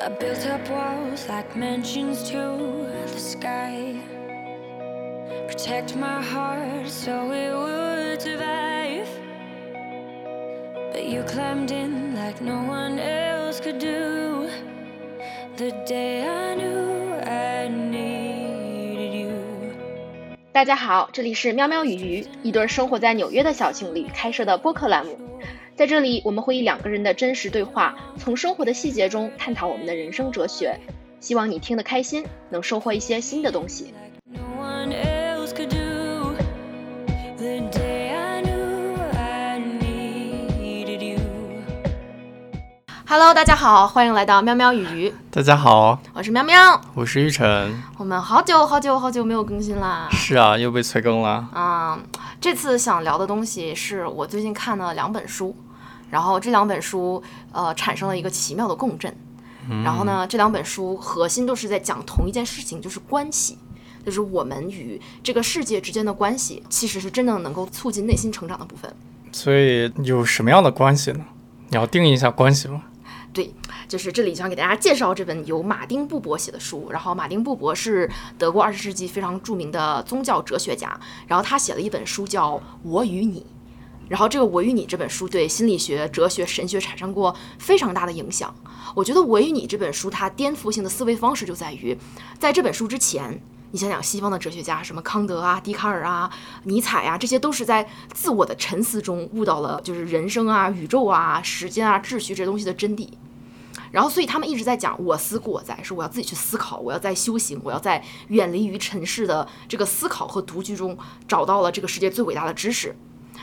I built up walls like mansions to the sky. Protect my heart so it would survive. But you climbed in like no one else could do. The day I knew I needed you. 大家好，这里是喵喵与鱼，一对生活在纽约的小情侣开设的播客栏目。 在这里，我们会以两个人的真实对话，从生活的细节中探讨我们的人生哲学。希望你听得开心，能收获一些新的东西。No one else could do. The day I knew I needed you. Hello，大家好，欢迎来到喵喵与鱼，大家好，我是喵喵。我是玉晨。我们好久好久好久没有更新啦。是啊，又被催更了。啊、这次想聊的东西是我最近看了两本书，然后这两本书呃产生了一个奇妙的共振。然后呢，这两本书核心都是在讲同一件事情，就是关系，就是我们与这个世界之间的关系，其实是真正能够促进内心成长的部分。所以有什么样的关系呢？你要定义一下关系吗？对，就是这里想给大家介绍这本由马丁布伯写的书。然后马丁布伯是德国二十世纪非常著名的宗教哲学家，然后他写了一本书叫《我与你》。然后这个《我与你》这本书对心理学、哲学、神学产生过非常大的影响。我觉得《我与你》这本书它颠覆性的思维方式就在于，在这本书之前，你想想西方的哲学家，什么康德啊、笛卡尔啊、尼采啊，这些都是在自我的沉思中悟到了就是人生啊、宇宙啊、时间啊、秩序这东西的真谛。然后，所以他们一直在讲“我思故我在”，是我要自己去思考，我要在修行，我要在远离于尘世的这个思考和独居中找到了这个世界最伟大的知识。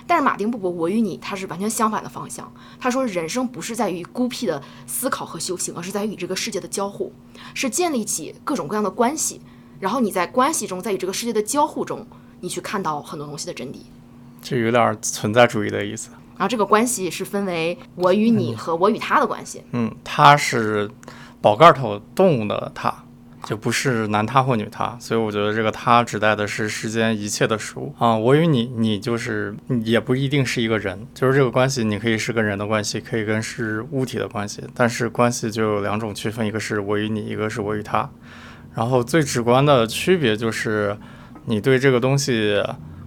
但是马丁布伯《我与你》他是完全相反的方向。他说，人生不是在于孤僻的思考和修行，而是在于与这个世界的交互，是建立起各种各样的关系。然后你在关系中，在与这个世界的交互中，你去看到很多东西的真谛。这有点存在主义的意思。然后这个关系是分为我与你和我与他的关系。嗯，他是宝盖头动物的它，就不是男他或女他，所以我觉得这个他指代的是世间一切的事物啊。我与你，你就是也不一定是一个人，就是这个关系，你可以是跟人的关系，可以跟是物体的关系，但是关系就有两种区分，一个是我与你，一个是我与他。然后最直观的区别就是你对这个东西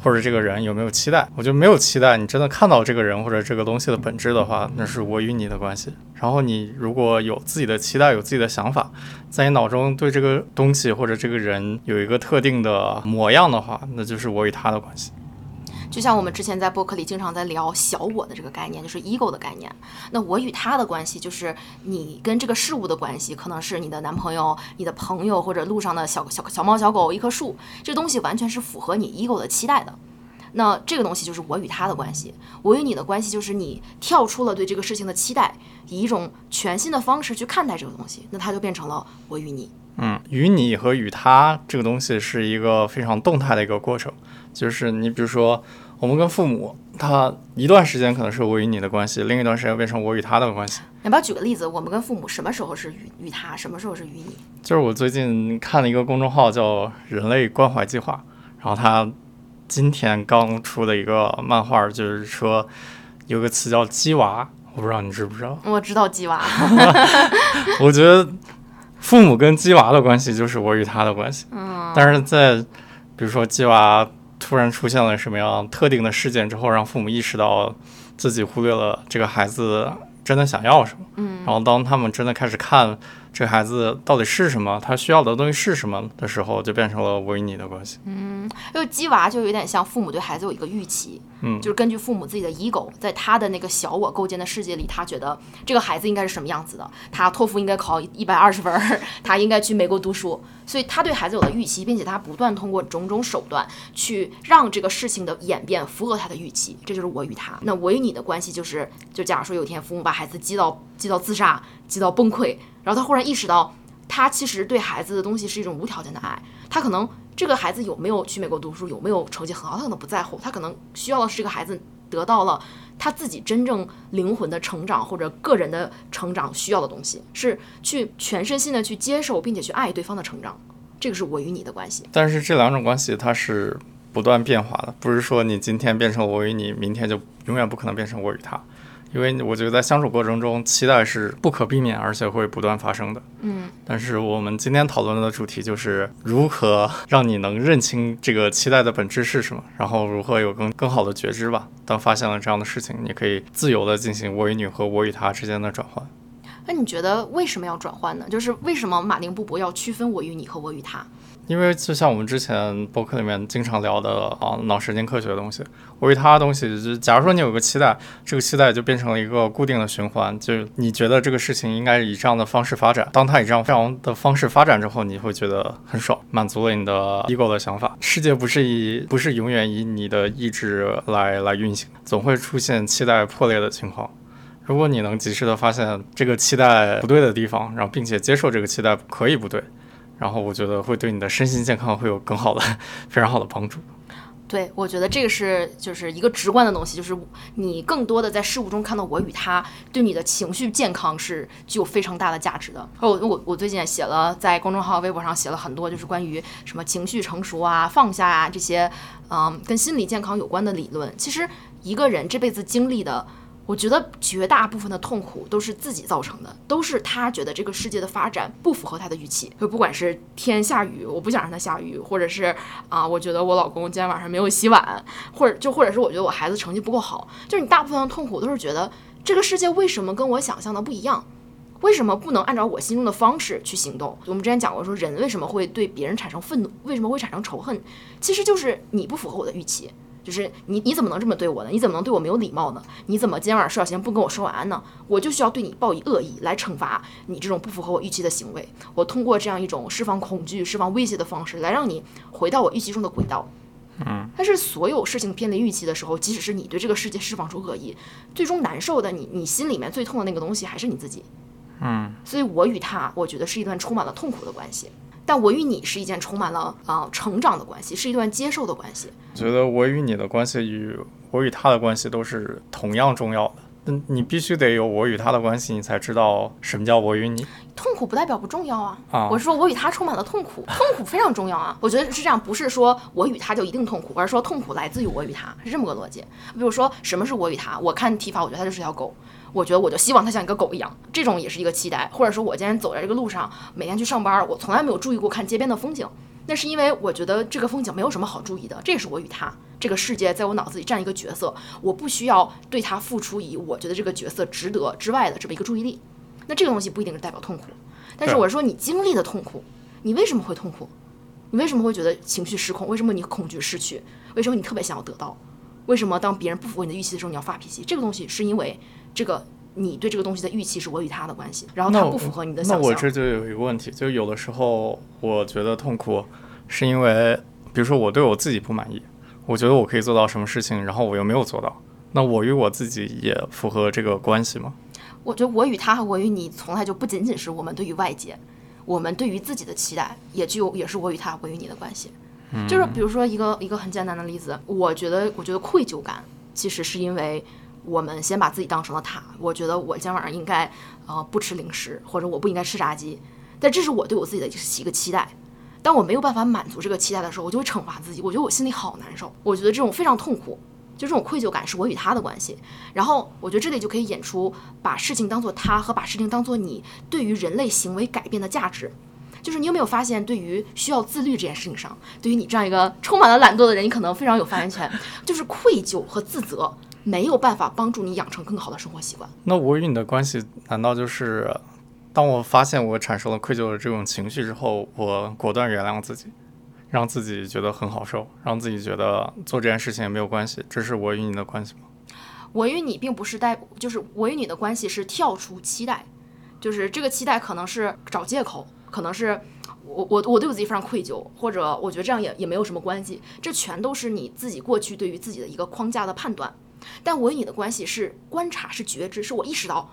或者这个人有没有期待。我就没有期待，你真的看到这个人或者这个东西的本质的话，那是我与你的关系。然后你如果有自己的期待，有自己的想法，在你脑中对这个东西或者这个人有一个特定的模样的话，那就是我与他的关系。就像我们之前在播客里经常在聊小我的这个概念，就是 ego 的概念。那我与他的关系，就是你跟这个事物的关系，可能是你的男朋友、你的朋友，或者路上的小小小猫、小狗、一棵树，这东西完全是符合你 ego 的期待的。那这个东西就是我与他的关系，我与你的关系就是你跳出了对这个事情的期待，以一种全新的方式去看待这个东西，那它就变成了我与你。嗯，与你和与他这个东西是一个非常动态的一个过程，就是你比如说，我们跟父母，他一段时间可能是我与你的关系，另一段时间变成我与他的关系。要不要举个例子？我们跟父母什么时候是与与他，什么时候是与你？就是我最近看了一个公众号叫“人类关怀计划”，然后他今天刚出的一个漫画，就是说有个词叫“鸡娃”，我不知道你知不知道。我知道鸡娃，我觉得父母跟鸡娃的关系就是我与他的关系。嗯，但是在比如说鸡娃突然出现了什么样特定的事件之后，让父母意识到自己忽略了这个孩子真的想要什么。嗯，然后当他们真的开始看这个孩子到底是什么，他需要的东西是什么的时候，就变成了我与你的关系。因为鸡娃就有点像父母对孩子有一个预期，嗯就是根据父母自己的 ego，在他的那个小我构建的世界里，他觉得这个孩子应该是什么样子的，他托福应该考一百二十分儿，他应该去美国读书，所以他对孩子有了预期，并且他不断通过种种手段去让这个事情的演变符合他的预期，这就是我与他。那我与你的关系就是，就假如说有一天父母把孩子激到激到自杀，激到崩溃，然后他忽然意识到，他其实对孩子的东西是一种无条件的爱，他可能这个孩子有没有去美国读书，有没有成绩很好，他可能不在乎，他可能需要的是这个孩子得到了他自己真正灵魂的成长或者个人的成长需要的东西，是去全身心的去接受并且去爱对方的成长，这个是我与你的关系。但是这两种关系它是不断变化的，不是说你今天变成我与你，明天就永远不可能变成我与他。因为我觉得在相处过程中，期待是不可避免，而且会不断发生的。嗯，但是我们今天讨论的主题就是如何让你能认清这个期待的本质是什么，然后如何有更更好的觉知吧。当发现了这样的事情，你可以自由的进行我与你和我与他之间的转换。那你觉得为什么要转换呢？就是为什么马丁布伯要区分我与你和我与他？因为就像我们之前博客里面经常聊的啊，脑神经科学的东西，我与他的东西，就假如说你有个期待，这个期待就变成了一个固定的循环，就你觉得这个事情应该以这样的方式发展，当它以这样这样的方式发展之后，你会觉得很爽，满足了你的 ego 的想法。世界不是以不是永远以你的意志来来运行，总会出现期待破裂的情况。如果你能及时的发现这个期待不对的地方，然后并且接受这个期待可以不对。然后我觉得会对你的身心健康会有更好的、非常好的帮助。对，我觉得这个是就是一个直观的东西，就是你更多的在事物中看到我与他，对你的情绪健康是具有非常大的价值的。我我我最近也写了，在公众号、微博上写了很多，就是关于什么情绪成熟啊、放下啊这些，嗯，跟心理健康有关的理论。其实一个人这辈子经历的。我觉得绝大部分的痛苦都是自己造成的，都是他觉得这个世界的发展不符合他的预期。就不管是天下雨，我不想让它下雨，或者是啊，我觉得我老公今天晚上没有洗碗，或者就或者是我觉得我孩子成绩不够好，就是你大部分的痛苦都是觉得这个世界为什么跟我想象的不一样，为什么不能按照我心中的方式去行动？我们之前讲过，说人为什么会对别人产生愤怒，为什么会产生仇恨，其实就是你不符合我的预期。就是你，你怎么能这么对我呢？你怎么能对我没有礼貌呢？你怎么今天晚上睡觉前不跟我说晚安呢？我就需要对你报以恶意来惩罚你这种不符合我预期的行为。我通过这样一种释放恐惧、释放威胁的方式来让你回到我预期中的轨道。嗯，但是所有事情偏离预期的时候，即使是你对这个世界释放出恶意，最终难受的你，你心里面最痛的那个东西还是你自己。嗯，所以我与他，我觉得是一段充满了痛苦的关系。但我与你是一件充满了啊成长的关系，是一段接受的关系。我觉得我与你的关系与我与他的关系都是同样重要的。嗯，你必须得有我与他的关系，你才知道什么叫我与你。痛苦不代表不重要啊！啊，我是说我与他充满了痛苦，痛苦非常重要啊！我觉得是这样，不是说我与他就一定痛苦，而是说痛苦来自于我与他，是这么个逻辑。比如说什么是我与他？我看提法，我觉得他就是条狗。我觉得我就希望它像一个狗一样，这种也是一个期待。或者说，我今天走在这个路上，每天去上班，我从来没有注意过看街边的风景，那是因为我觉得这个风景没有什么好注意的。这也是我与他这个世界在我脑子里占一个角色，我不需要对他付出以我觉得这个角色值得之外的这么一个注意力。那这个东西不一定是代表痛苦，但是我说你经历的痛苦，你为什么会痛苦？你为什么会觉得情绪失控？为什么你恐惧失去？为什么你特别想要得到？为什么当别人不符合你的预期的时候你要发脾气？这个东西是因为。这个你对这个东西的预期是我与他的关系，然后它不符合你的想象。那我这就有一个问题，就有的时候我觉得痛苦，是因为比如说我对我自己不满意，我觉得我可以做到什么事情，然后我又没有做到，那我与我自己也符合这个关系吗？我觉得我与他和我与你从来就不仅仅是我们对于外界，我们对于自己的期待，也就也是我与他我与你的关系。就是比如说一个一个很简单的例子，我觉得我觉得愧疚感其实是因为。我们先把自己当成了他，我觉得我今天晚上应该，呃，不吃零食，或者我不应该吃炸鸡，但这是我对我自己的一个期待。当我没有办法满足这个期待的时候，我就会惩罚自己，我觉得我心里好难受，我觉得这种非常痛苦，就这种愧疚感是我与他的关系。然后我觉得这里就可以演出把事情当做他和把事情当做你对于人类行为改变的价值。就是你有没有发现，对于需要自律这件事情上，对于你这样一个充满了懒惰的人，你可能非常有发言权，就是愧疚和自责。没有办法帮助你养成更好的生活习惯。那我与你的关系，难道就是当我发现我产生了愧疚的这种情绪之后，我果断原谅自己，让自己觉得很好受，让自己觉得做这件事情也没有关系？这是我与你的关系吗？我与你并不是代，就是我与你的关系是跳出期待，就是这个期待可能是找借口，可能是我我我对我自己非常愧疚，或者我觉得这样也也没有什么关系，这全都是你自己过去对于自己的一个框架的判断。但我与你的关系是观察，是觉知，是我意识到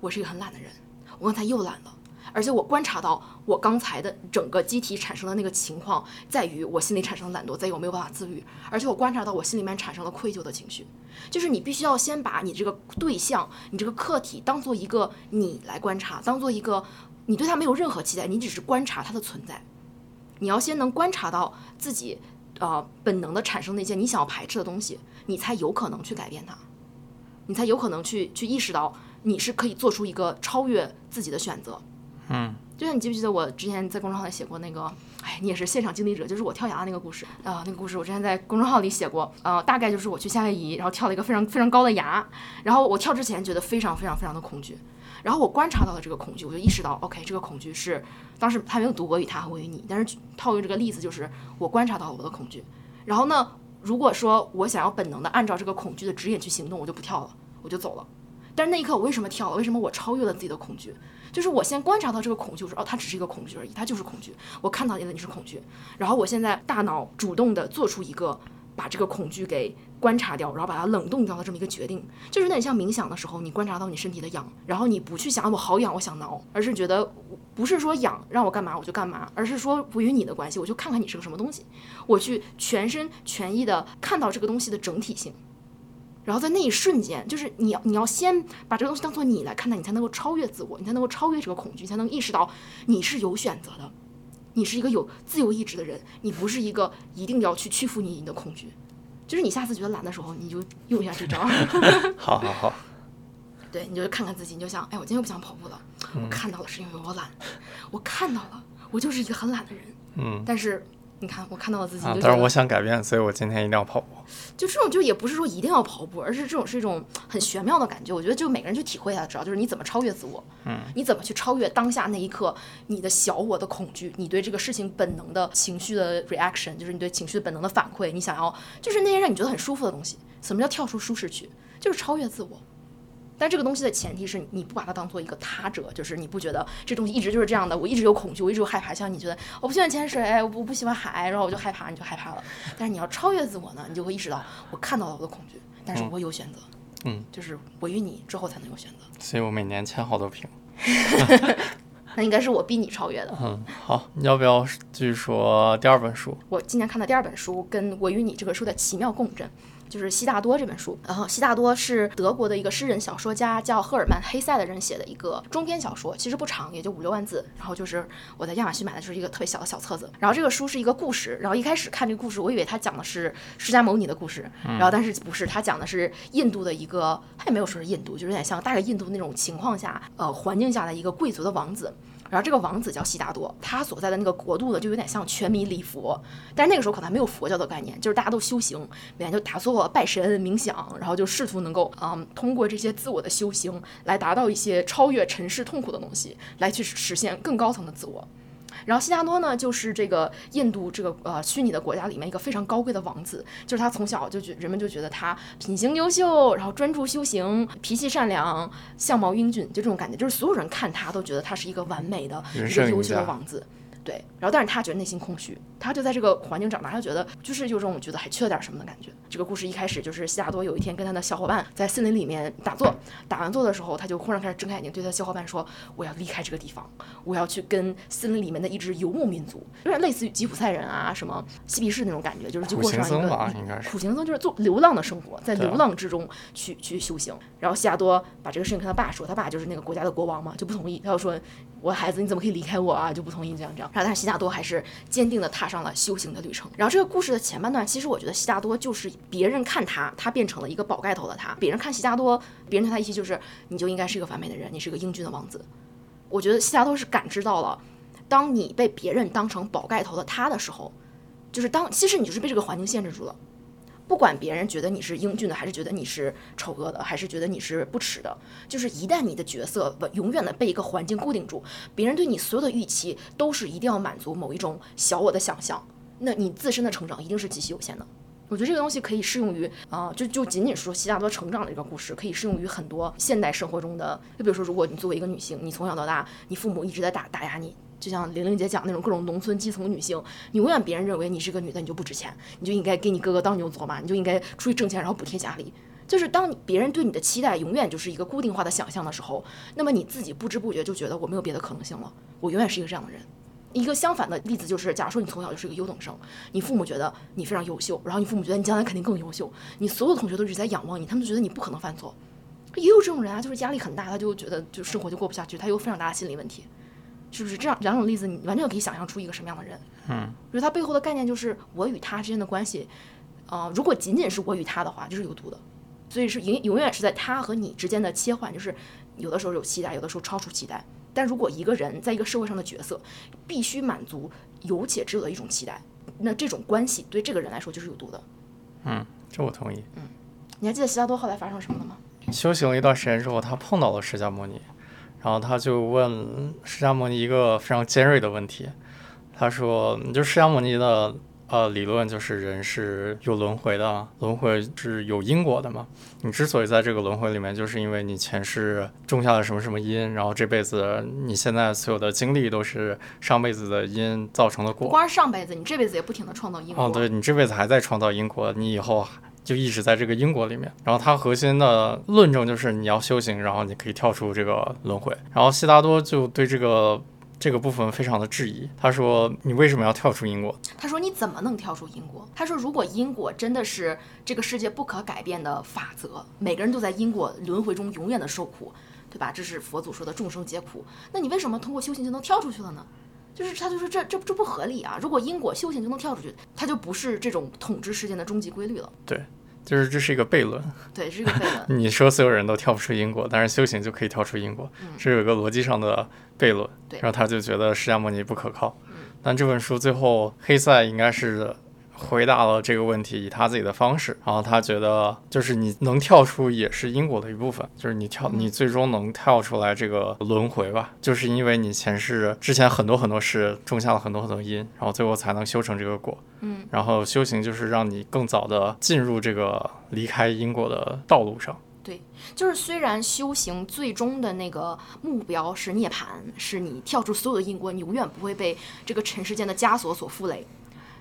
我是一个很懒的人，我刚才又懒了，而且我观察到我刚才的整个机体产生的那个情况，在于我心里产生了懒惰，在于我没有办法自律，而且我观察到我心里面产生了愧疚的情绪。就是你必须要先把你这个对象，你这个客体当做一个你来观察，当做一个你对他没有任何期待，你只是观察他的存在。你要先能观察到自己。呃，本能的产生那些你想要排斥的东西，你才有可能去改变它。你才有可能去去意识到你是可以做出一个超越自己的选择。嗯，就像你记不记得我之前在公众号里写过那个，哎，你也是现场经历者，就是我跳崖的那个故事啊、那个故事我之前在公众号里写过，呃，大概就是我去夏威夷，然后跳了一个非常非常高的崖，然后我跳之前觉得非常非常非常的恐惧，然后我观察到了这个恐惧，我就意识到，OK，这个恐惧是当时他没有读我与他和我与你，但是套用这个例子就是我观察到了我的恐惧，然后呢，如果说我想要本能的按照这个恐惧的指引去行动，我就不跳了，我就走了。但是那一刻我为什么跳了？为什么我超越了自己的恐惧？就是我先观察到这个恐惧，我说哦，它只是一个恐惧而已，它就是恐惧。我看到你的你是恐惧，然后我现在大脑主动的做出一个把这个恐惧给观察掉，然后把它冷冻掉的这么一个决定，就是有点像冥想的时候，你观察到你身体的痒，然后你不去想我好痒，我想挠，而是觉得不是说痒让我干嘛我就干嘛，而是说不与你的关系，我就看看你是个什么东西，我去全身全意的看到这个东西的整体性。然后在那一瞬间，就是你要你要先把这个东西当做你来看待，你才能够超越自我，你才能够超越这个恐惧，你才能意识到你是有选择的，你是一个有自由意志的人，你不是一个一定要去屈服你你的恐惧。就是你下次觉得懒的时候，你就用一下这招，好好好，对，你就看看自己，你就想，哎，我今天又不想跑步了，我看到了是因为我懒，我看到了，我就是一个很懒的人，嗯。但是你看，我看到了自己，但是我想改变，所以我今天一定要跑步。就这种就也不是说一定要跑步，而是这种是一种很玄妙的感觉。我觉得就每个人去体会一下，知道就是你怎么超越自我，嗯，你怎么去超越当下那一刻你的小我的恐惧，你对这个事情本能的情绪的 reaction，就是你对情绪的本能的反馈，你想要就是那些让你觉得很舒服的东西。什么叫跳出舒适区？就是超越自我。但这个东西的前提是你不把它当做一个他者，就是你不觉得这东西一直就是这样的，我一直有恐惧，我一直有害怕。像你觉得我不喜欢潜水，我不不喜欢海，然后我就害怕，你就害怕了。但是你要超越自我呢，你就会意识到我看到了我的恐惧，但是我有选择，嗯，就是我与你之后才能有选择。所以我每年签好多瓶。那应该是我逼你超越的。嗯，好，你要不要继续说第二本书？我今年看的第二本书跟《我与你》这个书的奇妙共振，就是悉达多这本书。然后悉达多是德国的一个诗人小说家，叫赫尔曼·黑塞的人写的一个中篇小说，其实不长，也就五六万字。然后就是我在亚马逊买的，就是一个特别小的小册子。然后这个书是一个故事，然后一开始看这个故事，我以为他讲的是释迦牟尼的故事，然后但是不是，他讲的是印度的一个，他也没有说是印度，就是有点像大概印度那种情况下，呃，环境下的一个贵族的王子。然后这个王子叫悉达多，他所在的那个国度呢，就有点像全民礼佛，但是那个时候可能还没有佛教的概念，就是大家都修行，每天就打坐、拜神、冥想，然后就试图能够嗯通过这些自我的修行来达到一些超越尘世痛苦的东西，来去实现更高层的自我。然后悉达多呢，就是这个印度这个呃虚拟的国家里面一个非常高贵的王子，就是他从小就觉人们就觉得他品行优秀，然后专注修行，脾气善良，相貌英俊，就这种感觉，就是所有人看他都觉得他是一个完美的、人一个优秀的王子。对，然后但是他觉得内心空虚，他就在这个环境长大，他觉得就是有种觉得还缺了点什么的感觉。这个故事一开始就是西达多有一天跟他的小伙伴在森林里面打坐，打完坐的时候，他就忽然开始睁开眼睛，对他小伙伴说：“我要离开这个地方，我要去跟森林里面的一支游牧民族，有点类似于吉普赛人啊，什么嬉皮士那种感觉，就是去过上一个行僧吧，应该是。苦行僧就是做流浪的生活，在流浪之中去去修行。然后西达多把这个事情跟他爸说，他爸就是那个国家的国王嘛，就不同意。他就说：“我的孩子你怎么可以离开我啊？”就不同意这样这样。然后但是悉达多还是坚定的踏上了修行的旅程。然后这个故事的前半段，其实我觉得悉达多就是别人看他，他变成了一个宝盖头的他；别人看悉达多，别人对他意思就是你就应该是一个完美的人，你是个英俊的王子。我觉得悉达多是感知到了，当你被别人当成宝盖头的他的时候，就是当其实你就是被这个环境限制住了。不管别人觉得你是英俊的，还是觉得你是丑恶的，还是觉得你是不耻的，就是一旦你的角色永远的被一个环境固定住，别人对你所有的预期都是一定要满足某一种小我的想象，那你自身的成长一定是极其有限的。我觉得这个东西可以适用于啊、就就仅仅说悉达多成长的这个故事，可以适用于很多现代生活中的。就比如说，如果你作为一个女性，你从小到大，你父母一直在打打压你，就像玲玲姐讲那种各种农村基层女性，你永远别人认为你是个女的，你就不值钱，你就应该给你哥哥当牛做马，你就应该出去挣钱，然后补贴家里。就是当别人对你的期待永远就是一个固定化的想象的时候，那么你自己不知不觉就觉得我没有别的可能性了，我永远是一个这样的人。一个相反的例子就是，假如说你从小就是一个优等生，你父母觉得你非常优秀，然后你父母觉得你将来肯定更优秀，你所有同学都一直在仰望你，他们都觉得你不可能犯错。也有这种人啊，就是压力很大，他就觉得就生活就过不下去，他有非常大的心理问题，是不是？这样两种例子，你完全可以想象出一个什么样的人。嗯，我觉得他背后的概念就是我与他之间的关系，呃，如果仅仅是我与他的话，就是有毒的。所以是永永远是在他和你之间的切换，就是有的时候有期待，有的时候超出期待。但如果一个人在一个社会上的角色必须满足有且只有的一种期待，那这种关系对这个人来说就是有毒的。嗯，这我同意。嗯你还记得悉达多后来发生了什么了吗？修行了一段时间之后，他碰到了释迦牟尼，然后他就问释迦牟尼一个非常尖锐的问题。他说：“就释迦牟尼的呃理论就是人是有轮回的，轮回是有因果的嘛。你之所以在这个轮回里面，就是因为你前世种下了什么什么因，然后这辈子你现在所有的经历都是上辈子的因造成的果。不光是上辈子，你这辈子也不停的创造因果。哦，对你这辈子还在创造因果，你以后就一直在这个因果里面。然后它核心的论证就是你要修行，然后你可以跳出这个轮回。然后悉达多就对这个这个部分非常的质疑，他说你为什么要跳出因果？他说：“你怎么能跳出因果？”他说：“如果因果真的是这个世界不可改变的法则，每个人都在因果轮回中永远的受苦，对吧？这是佛祖说的众生皆苦。那你为什么通过修行就能跳出去了呢？就是他就说这这这不合理啊！如果因果修行就能跳出去，它就不是这种统治世间的终极规律了。对，就是这是一个悖论。对，这是一个悖论。你说所有人都跳不出因果，但是修行就可以跳出因果，这有一个逻辑上的悖论。对然后他就觉得释迦牟尼不可靠。但这本书最后黑塞应该是回答了这个问题，以他自己的方式。然后他觉得，就是你能跳出也是因果的一部分，就是你跳，你最终能跳出来这个轮回吧，就是因为你前世之前很多很多事种下了很多很多因，然后最后才能修成这个果。嗯，然后修行就是让你更早的进入这个离开因果的道路上。对就是虽然修行最终的那个目标是涅槃，是你跳出所有的因果，你永远不会被这个尘世间的枷锁所负累。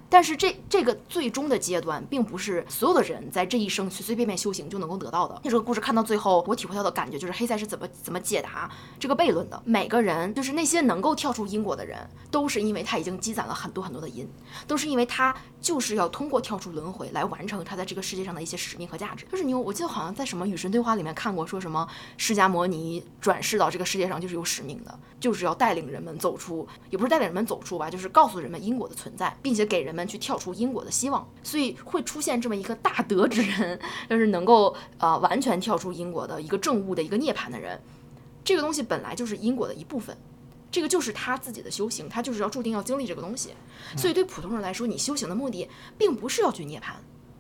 但是这这个最终的阶段，并不是所有的人在这一生随随便便修行就能够得到的。那这个故事看到最后，我体会到的感觉就是黑塞是怎么怎么解答这个悖论的。每个人，就是那些能够跳出因果的人，都是因为他已经积攒了很多很多的因，都是因为他就是要通过跳出轮回来完成他在这个世界上的一些使命和价值。就是你，我记得好像在什么与神对话里面看过，说什么释迦摩尼转世到这个世界上就是有使命的，就是要带领人们走出，也不是带领人们走出吧，就是告诉人们因果的存在，并且给人们去跳出因果的希望。所以会出现这么一个大德之人，就是能够呃完全跳出因果的一个正悟的一个涅槃的人。这个东西本来就是因果的一部分。这个就是他自己的修行，他就是要注定要经历这个东西，所以对普通人来说，你修行的目的并不是要去涅槃。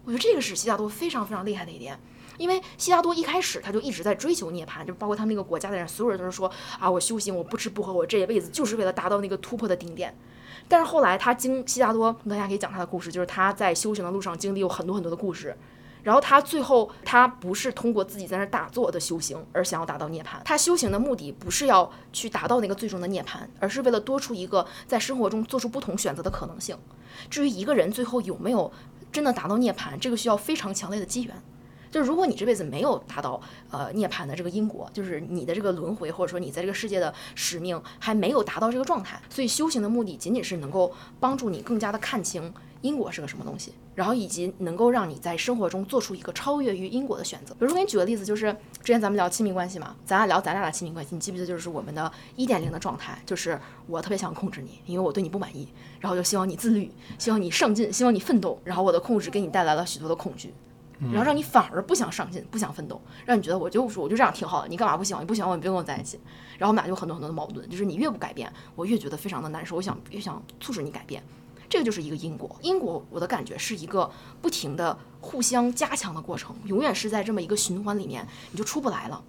我觉得这个是悉达多非常非常厉害的一点，因为悉达多一开始他就一直在追求涅槃，就包括他们那个国家的人，所有人都是说啊，我修行，我不吃不喝，我这一辈子就是为了达到那个突破的顶点。但是后来他经悉达多，大家可以讲他的故事，就是他在修行的路上经历有很多很多的故事。然后他最后，他不是通过自己在那打坐的修行而想要达到涅槃，他修行的目的不是要去达到那个最终的涅槃，而是为了多出一个在生活中做出不同选择的可能性。至于一个人最后有没有真的达到涅槃，这个需要非常强烈的机缘。就是如果你这辈子没有达到呃涅槃的这个因果，就是你的这个轮回，或者说你在这个世界的使命还没有达到这个状态，所以修行的目的仅仅是能够帮助你更加的看清因果是个什么东西，然后以及能够让你在生活中做出一个超越于因果的选择。比如说给你举个例子，就是之前咱们聊亲密关系嘛，咱俩聊咱俩的亲密关系，你记不记得就是我们的一点零的状态，就是我特别想控制你，因为我对你不满意，然后就希望你自律，希望你上进，希望你奋斗，然后我的控制给你带来了许多的恐惧。然后让你反而不想上进，不想奋斗，让你觉得我就是我就这样挺好的，你干嘛不喜欢？你不喜欢我，你别跟我在一起。然后我们俩就有很多很多的矛盾，就是你越不改变，我越觉得非常的难受，我想越想促使你改变。这个就是一个因果，因果我的感觉是一个不停的互相加强的过程，永远是在这么一个循环里面，你就出不来了。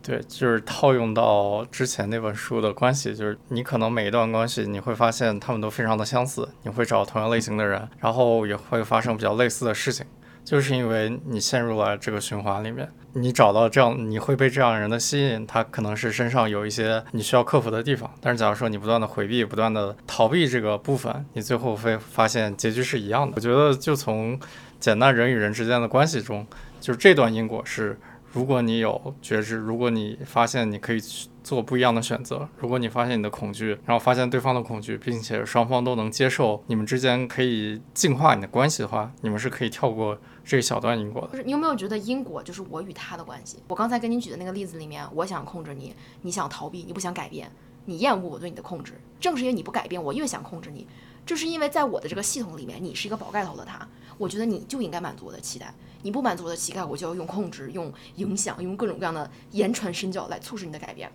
对，就是套用到之前那本书的关系，就是你可能每一段关系，你会发现他们都非常的相似，你会找同样类型的人，然后也会发生比较类似的事情。就是因为你陷入了这个循环里面，你找到这样，你会被这样人的吸引，他可能是身上有一些你需要克服的地方。但是假如说你不断的回避，不断的逃避这个部分，你最后会发现结局是一样的。我觉得就从简单人与人之间的关系中，就是这段因果是，如果你有觉知，如果你发现你可以去做不一样的选择，如果你发现你的恐惧，然后发现对方的恐惧，并且双方都能接受，你们之间可以净化你的关系的话，你们是可以跳过这一小段因果的。就是你有没有觉得因果就是我与他的关系？我刚才跟你举的那个例子里面，我想控制你，你想逃避，你不想改变，你厌恶我对你的控制。正是因为你不改变，我越想控制你。就是因为在我的这个系统里面，你是一个宝盖头的他，我觉得你就应该满足我的期待。你不满足我的期待，我就要用控制、用影响、用各种各样的言传身教来促使你的改变。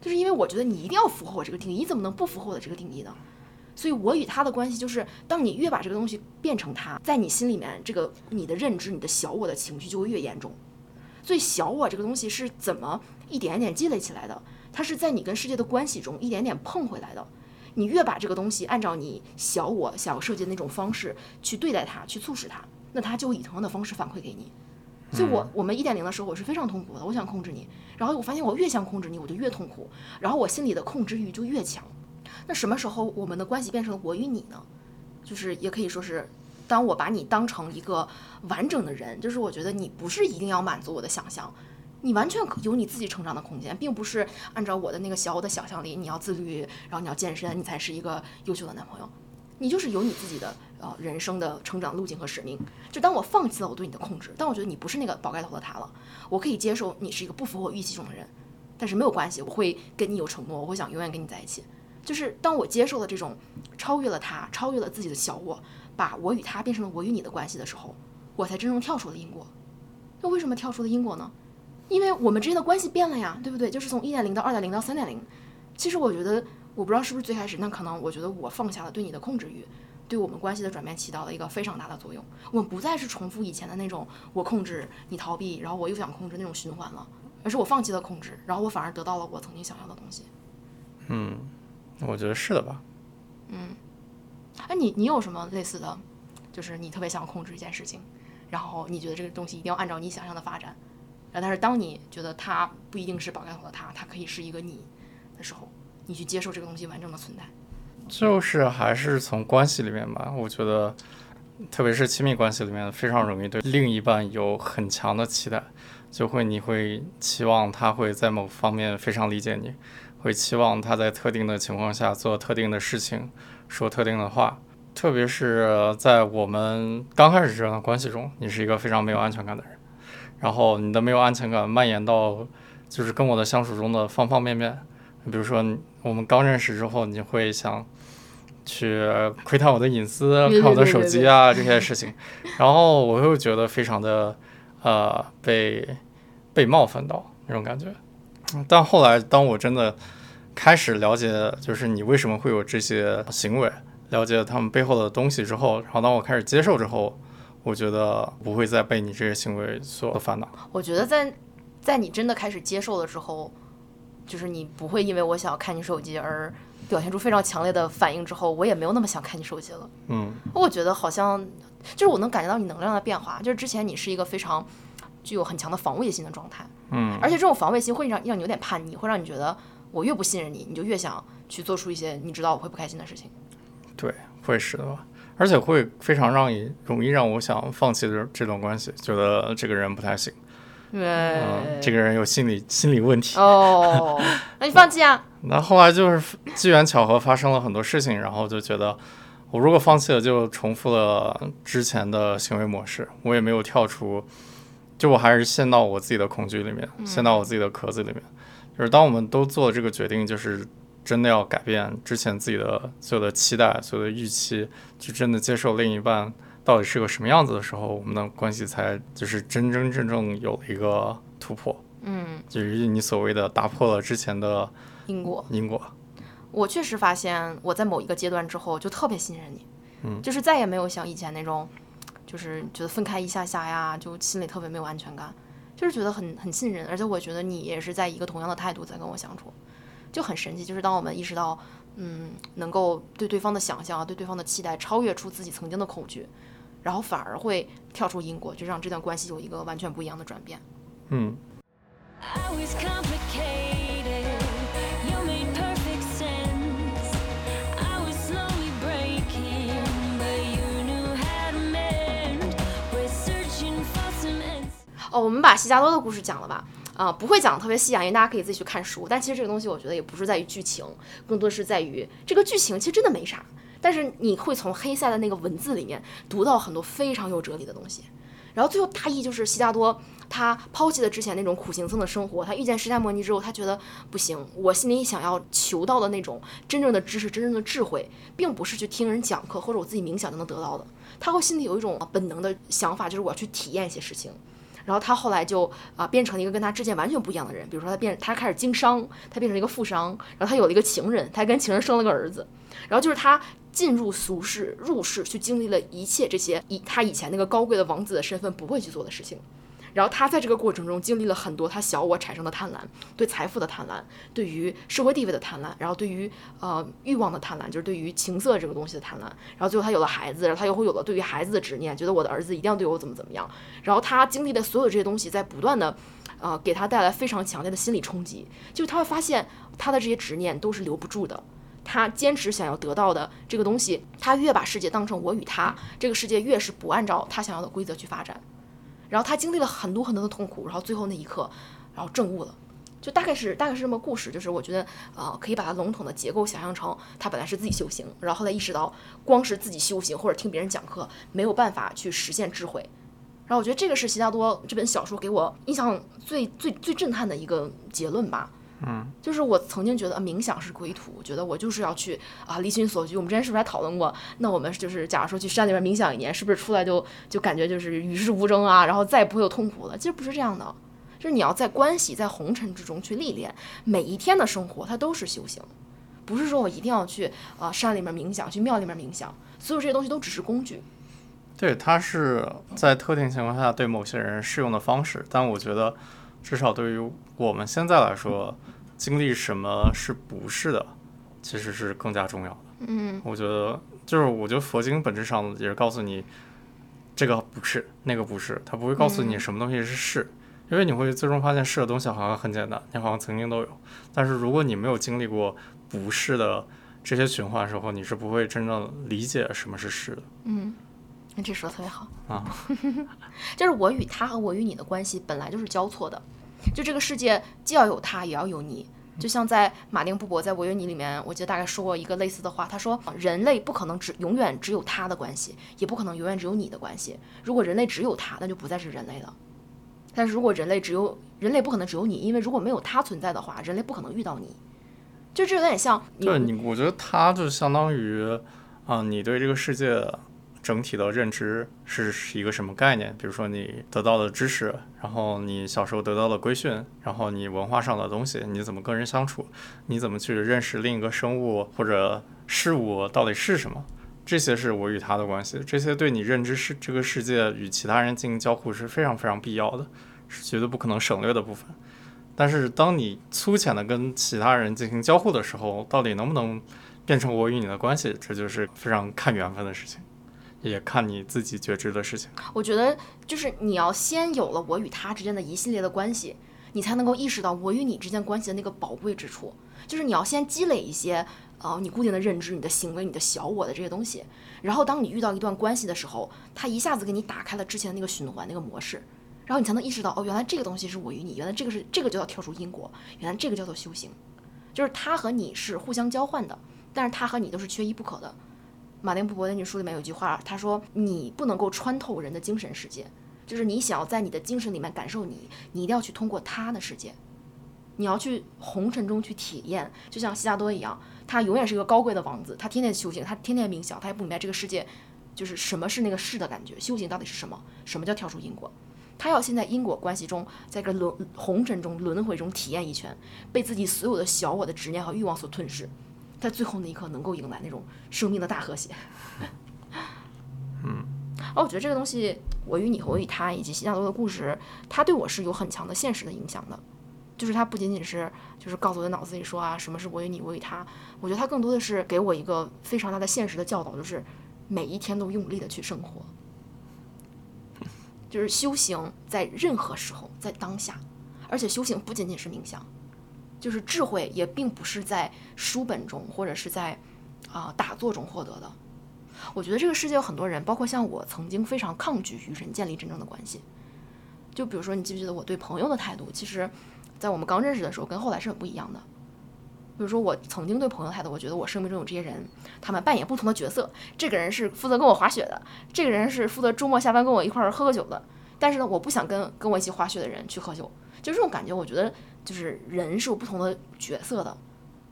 就是因为我觉得你一定要符合我这个定义，你怎么能不符合我的这个定义呢？所以我与他的关系就是，当你越把这个东西变成他，在你心里面，这个你的认知、你的小我的情绪就会越严重。所以小我这个东西是怎么一点一点积累起来的？它是在你跟世界的关系中一点点碰回来的。你越把这个东西按照你小我想要设计的那种方式去对待它，去促使它，那它就以同样的方式反馈给你。所以我我们一点零的时候我是非常痛苦的，我想控制你，然后我发现我越想控制你，我就越痛苦，然后我心里的控制欲就越强。那什么时候我们的关系变成了我与你呢？就是也可以说是，当我把你当成一个完整的人，就是我觉得你不是一定要满足我的想象。你完全有你自己成长的空间，并不是按照我的那个小我的想象力，你要自律，然后你要健身，你才是一个优秀的男朋友。你就是有你自己的呃人生的成长路径和使命。就当我放弃了我对你的控制，当我觉得你不是那个宝盖头的他了，我可以接受你是一个不符合我预期中的人，但是没有关系，我会跟你有承诺，我会想永远跟你在一起。就是当我接受了这种超越了他，超越了自己的小我，把我与他变成了我与你的关系的时候，我才真正跳出了因果。那为什么跳出了因果呢？因为我们之间的关系变了呀，对不对？就是从一点零到二点零到三点零。其实我觉得，我不知道是不是最开始，那可能我觉得我放下了对你的控制欲，对我们关系的转变起到了一个非常大的作用。我们不再是重复以前的那种我控制你逃避，然后我又想控制那种循环了，而是我放弃了控制，然后我反而得到了我曾经想要的东西。嗯，我觉得是的吧。嗯，哎，你你有什么类似的，就是你特别想控制一件事情，然后你觉得这个东西一定要按照你想象的发展？然后但是当你觉得它不一定是宝盖头的它，它可以是一个你的时候，你去接受这个东西完整的存在，就是还是从关系里面吧。我觉得，特别是亲密关系里面，非常容易对另一半有很强的期待，就会你会期望他会在某方面非常理解你，会期望他在特定的情况下做特定的事情，说特定的话。特别是在我们刚开始这段关系中，你是一个非常没有安全感的人。然后你的没有安全感蔓延到，就是跟我的相处中的方方面面。比如说，我们刚认识之后，你会想去窥探我的隐私，看我的手机啊这些事情，然后我又觉得非常的呃被被冒犯到那种感觉。但后来，当我真的开始了解，就是你为什么会有这些行为，了解他们背后的东西之后，然后当我开始接受之后。我觉得不会再被你这些行为所烦恼。我觉得在在你真的开始接受了之后，就是你不会因为我想要看你手机而表现出非常强烈的反应之后，我也没有那么想看你手机了。嗯，我觉得好像就是我能感觉到你能量的变化。就是之前你是一个非常具有很强的防卫心的状态，嗯，而且这种防卫心会让让你有点叛逆，会让你觉得我越不信任你，你就越想去做出一些你知道我会不开心的事情。对，会是的吧。而且会非常让你容易让我想放弃这这段关系，觉得这个人不太行，嗯，这个人有心理心理问题。哦，那你放弃啊？那后来就是机缘巧合发生了很多事情，然后就觉得我如果放弃了，就重复了之前的行为模式，我也没有跳出，就我还是陷到我自己的恐惧里面，陷到我自己的壳子里面。就是当我们都做这个决定，就是。真的要改变之前自己的所有的期待、所有的预期，去真的接受另一半到底是个什么样子的时候，我们的关系才就是真真正正有了一个突破。嗯，就是你所谓的打破了之前的因果。因果。我确实发现，我在某一个阶段之后就特别信任你，嗯，就是再也没有像以前那种，就是觉得分开一下下呀，就心里特别没有安全感，就是觉得很很信任，而且我觉得你也是在一个同样的态度在跟我相处。就很神奇，就是当我们意识到，嗯，能够对对方的想象啊，对对方的期待超越出自己曾经的恐惧，然后反而会跳出因果，就让这段关系有一个完全不一样的转变。嗯。哦，我们把西加多的故事讲了吧？啊，不会讲特别细啊，因为大家可以自己去看书。但其实这个东西，我觉得也不是在于剧情，更多是在于这个剧情其实真的没啥。但是你会从黑塞的那个文字里面读到很多非常有哲理的东西。然后最后大意就是，悉达多他抛弃了之前那种苦行僧的生活，他遇见释迦摩尼之后，他觉得不行，我心里想要求到的那种真正的知识、真正的智慧，并不是去听人讲课或者我自己冥想就能得到的。他会心里有一种本能的想法，就是我要去体验一些事情。然后他后来就啊变成了一个跟他之前完全不一样的人，比如说他变他开始经商，他变成一个富商，然后他有了一个情人，他还跟情人生了个儿子，然后就是他进入俗世入世去经历了一切这些以他以前那个高贵的王子的身份不会去做的事情。然后他在这个过程中经历了很多他小我产生的贪婪，对财富的贪婪，对于社会地位的贪婪，然后对于呃欲望的贪婪，就是对于情色这个东西的贪婪。然后最后他有了孩子，然后他又会有了对于孩子的执念，觉得我的儿子一定要对我怎么怎么样。然后他经历的所有这些东西，在不断的呃给他带来非常强烈的心理冲击，就是他会发现他的这些执念都是留不住的。他坚持想要得到的这个东西，他越把世界当成我与他，这个世界越是不按照他想要的规则去发展。然后他经历了很多很多的痛苦，然后最后那一刻，然后证悟了，就大概是大概是这么故事。就是我觉得，啊，可以把它笼统的结构想象成，他本来是自己修行，然后后来意识到，光是自己修行或者听别人讲课，没有办法去实现智慧。然后我觉得这个是悉达多这本小说给我印象最最最震撼的一个结论吧。嗯，就是我曾经觉得冥想是归途，我觉得我就是要去啊离心所居。我们之前是不是还讨论过？那我们就是假如说去山里面冥想一年，是不是出来就就感觉就是与世无争啊，然后再也不会有痛苦了？其实不是这样的，就是你要在关系在红尘之中去历练，每一天的生活它都是修行，不是说我一定要去啊山里面冥想，去庙里面冥想，所有这些东西都只是工具。对，它是在特定情况下对某些人适用的方式，但我觉得。至少对于我们现在来说，经历什么是不是的，其实是更加重要的。嗯，我觉得就是，我觉得佛经本质上也是告诉你，这个不是，那个不是，它不会告诉你什么东西是是，因为你会最终发现是的东西好像很简单，你好像曾经都有。但是如果你没有经历过不是的这些循环时候，你是不会真正理解什么是是的。嗯。那这说的特别好啊，就是我与他和我与你的关系本来就是交错的，就这个世界既要有他也要有你，就像在马丁布伯在《我与你》里面，我记得大概说过一个类似的话，他说人类不可能只永远只有他的关系，也不可能永远只有你的关系。如果人类只有他，那就不再是人类了。但是如果人类只有人类不可能只有你，因为如果没有他存在的话，人类不可能遇到你。就这有点像，对你，我觉得他就相当于啊，你对这个世界。整体的认知是一个什么概念？比如说你得到的知识，然后你小时候得到的规训，然后你文化上的东西，你怎么跟人相处，你怎么去认识另一个生物或者事物到底是什么？这些是我与他的关系，这些对你认知是这个世界与其他人进行交互是非常非常必要的，是绝对不可能省略的部分。但是当你粗浅的跟其他人进行交互的时候，到底能不能变成我与你的关系，这就是非常看缘分的事情。也看你自己觉知的事情。我觉得就是你要先有了我与他之间的一系列的关系，你才能够意识到我与你之间关系的那个宝贵之处。就是你要先积累一些呃你固定的认知、你的行为、你的小我的这些东西，然后当你遇到一段关系的时候，它一下子给你打开了之前的那个循环那个模式，然后你才能意识到哦，原来这个东西是我与你，原来这个是这个就要跳出因果，原来这个叫做修行，就是他和你是互相交换的，但是他和你都是缺一不可的。马丁布伯在那书里面有句话，他说：“你不能够穿透人的精神世界，就是你想要在你的精神里面感受你，你一定要去通过他的世界，你要去红尘中去体验。就像悉达多一样，他永远是一个高贵的王子，他天天修行，他天天冥想，他也不明白这个世界就是什么是那个世的感觉，修行到底是什么？什么叫跳出因果？他要先在因果关系中，在个轮红尘中轮回中体验一圈，被自己所有的小我的执念和欲望所吞噬。”在最后那一刻，能够迎来那种生命的大和谐。嗯，哦，我觉得这个东西，我与你和我与他以及悉达多的故事，它对我是有很强的现实的影响的。就是它不仅仅是就是告诉我的脑子里说啊，什么是我与你，我与他。我觉得它更多的是给我一个非常大的现实的教导，就是每一天都用力的去生活，就是修行在任何时候，在当下，而且修行不仅仅是冥想。就是智慧也并不是在书本中或者是在啊打坐中获得的。我觉得这个世界有很多人，包括像我，曾经非常抗拒与人建立真正的关系。就比如说，你记不记得我对朋友的态度？其实，在我们刚认识的时候，跟后来是很不一样的。比如说，我曾经对朋友态度，我觉得我生命中有这些人，他们扮演不同的角色。这个人是负责跟我滑雪的，这个人是负责周末下班跟我一块儿喝个酒的，但是呢，我不想跟跟我一起滑雪的人去喝酒，就这种感觉，我觉得就是人是有不同的角色的，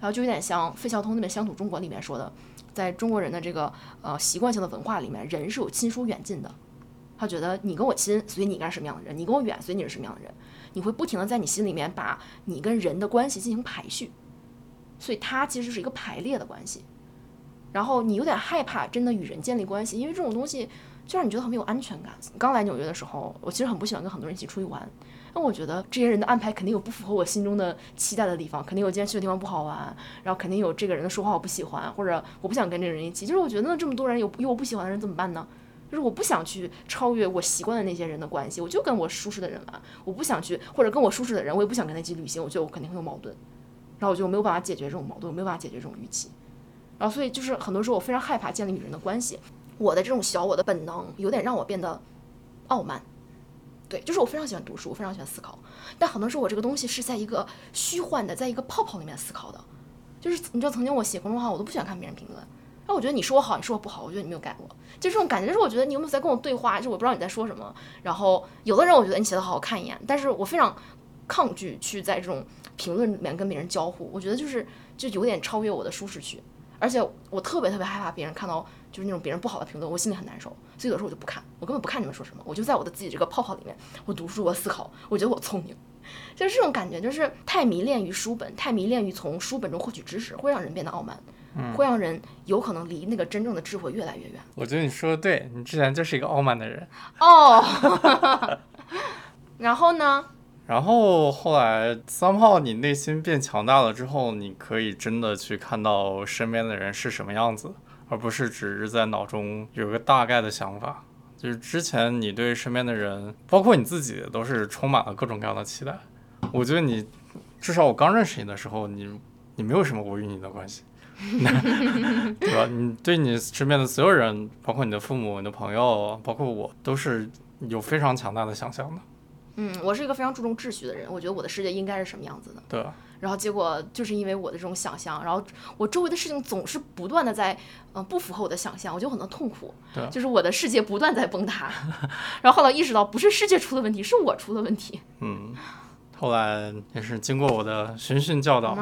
然后就有点像费孝通那本《乡土中国》里面说的，在中国人的这个呃习惯性的文化里面，人是有亲疏远近的。他觉得你跟我亲，所以你应该是什么样的人；你跟我远，所以你是什么样的人。你会不停的在你心里面把你跟人的关系进行排序，所以它其实是一个排列的关系。然后你有点害怕真的与人建立关系，因为这种东西就让你觉得很没有安全感。刚来纽约的时候，我其实很不喜欢跟很多人一起出去玩，那我觉得这些人的安排肯定有不符合我心中的期待的地方，肯定有今天去的地方不好玩，然后肯定有这个人的说话我不喜欢，或者我不想跟这个人一起。就是我觉得那这么多人有有我不喜欢的人怎么办呢？就是我不想去超越我习惯的那些人的关系，我就跟我舒适的人玩。我不想去，或者跟我舒适的人，我也不想跟他一起旅行。我觉得我肯定会有矛盾，然后我就没有办法解决这种矛盾，没有办法解决这种预期。然后所以就是很多时候我非常害怕建立与人的关系。我的这种小我的本能有点让我变得傲慢。对，就是我非常喜欢读书，我非常喜欢思考，但很多时候我这个东西是在一个虚幻的，在一个泡泡里面思考的。就是你知道，曾经我写公众号，我都不喜欢看别人评论。那我觉得你说我好，你说我不好，我觉得你没有改过，就这种感觉，就是我觉得你有没有在跟我对话，就我不知道你在说什么。然后有的人我觉得你写的好，好看一眼，但是我非常抗拒去在这种评论里面跟别人交互，我觉得就是就有点超越我的舒适区，而且我特别特别害怕别人看到就是那种别人不好的评论，我心里很难受，所以有时候我就不看，我根本不看你们说什么，我就在我的自己这个泡泡里面，我读书，我思考，我觉得我聪明，就是这种感觉，就是太迷恋于书本，太迷恋于从书本中获取知识，会让人变得傲慢。会让人有可能离那个真正的智慧越来越远。我觉得你说的对，你之前就是一个傲慢的人哦。然后呢？然后后来三炮，你内心变强大了之后，你可以真的去看到身边的人是什么样子，而不是只是在脑中有个大概的想法。就是之前你对身边的人，包括你自己，都是充满了各种各样的期待。我觉得你，至少我刚认识你的时候，你你没有什么我与你的关系。对吧？你对你身边的所有人，包括你的父母、你的朋友，包括我，都是有非常强大的想象的。嗯，我是一个非常注重秩序的人，我觉得我的世界应该是什么样子的。对。然后结果就是因为我的这种想象，然后我周围的事情总是不断的在，嗯，不符合我的想象，我就很多痛苦。对。就是我的世界不断在崩塌，然后后来意识到不是世界出了问题，是我出了问题。嗯。后来也是经过我的循循教导，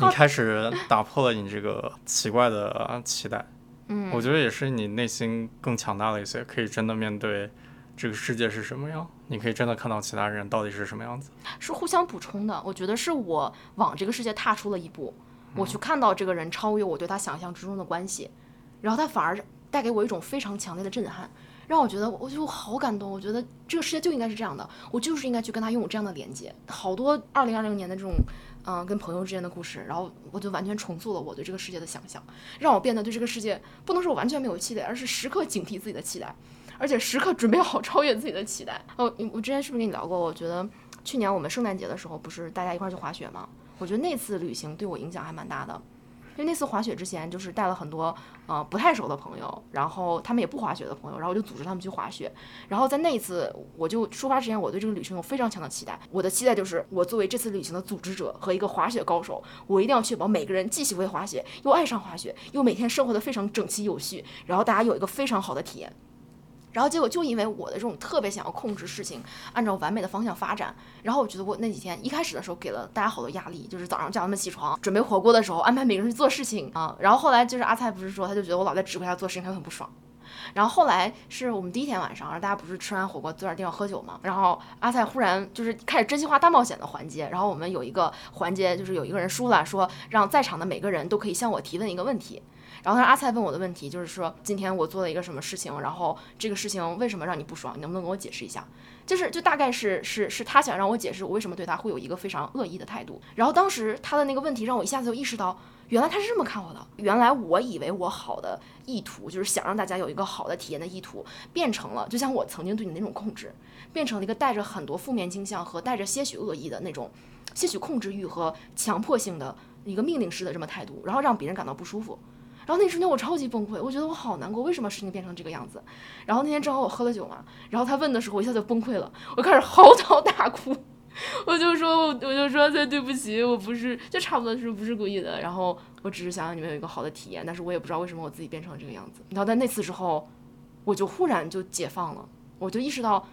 你开始打破了你这个奇怪的期待。嗯，我觉得也是你内心更强大了一些，可以真的面对这个世界是什么样，你可以真的看到其他人到底是什么样子。是互相补充的，我觉得是我往这个世界踏出了一步，我去看到这个人超越我对他想象之中的关系，然后他反而带给我一种非常强烈的震撼。让我觉得，我就好感动。我觉得这个世界就应该是这样的，我就是应该去跟他拥有这样的连接。好多二零二零年的这种，嗯，跟朋友之间的故事，然后我就完全重塑了我对这个世界的想象，让我变得对这个世界不能说我完全没有期待，而是时刻警惕自己的期待，而且时刻准备好超越自己的期待。哦，我之前是不是跟你聊过？我觉得去年我们圣诞节的时候，不是大家一块去滑雪吗？我觉得那次旅行对我影响还蛮大的。因为那次滑雪之前，就是带了很多呃不太熟的朋友，然后他们也不滑雪的朋友，然后我就组织他们去滑雪。然后在那一次，我就出发之前，我对这个旅行有非常强的期待。我的期待就是，我作为这次旅行的组织者和一个滑雪高手，我一定要确保每个人既喜欢滑雪，又爱上滑雪，又每天生活的非常整齐有序，然后大家有一个非常好的体验。然后结果就因为我的这种特别想要控制事情，按照完美的方向发展，然后我觉得我那几天一开始的时候给了大家好多压力，就是早上叫他们起床准备火锅的时候安排每个人去做事情啊。然后后来就是阿菜不是说他就觉得我老在指挥他做事情，他很不爽。然后后来是我们第一天晚上，然后大家不是吃完火锅坐点地方喝酒嘛，然后阿菜忽然就是开始真心话大冒险的环节，然后我们有一个环节就是有一个人输了，说让在场的每个人都可以向我提问一个问题。然后他阿菜问我的问题就是说，今天我做了一个什么事情，然后这个事情为什么让你不爽？你能不能跟我解释一下？就是就大概是是是他想让我解释我为什么对他会有一个非常恶意的态度。然后当时他的那个问题让我一下子就意识到，原来他是这么看我的。原来我以为我好的意图就是想让大家有一个好的体验的意图，变成了就像我曾经对你那种控制，变成了一个带着很多负面倾向和带着些许恶意的那种些许控制欲和强迫性的一个命令式的这么态度，然后让别人感到不舒服。然后那瞬间我超级崩溃，我觉得我好难过，为什么事情变成这个样子？然后那天正好我喝了酒嘛，然后他问的时候，我一下就崩溃了，我开始嚎啕大哭，我就说，我就说，对对不起，我不是，就差不多是不是故意的，然后我只是想让你们有一个好的体验，但是我也不知道为什么我自己变成了这个样子。然后在那次之后，我就忽然就解放了，我就意识到，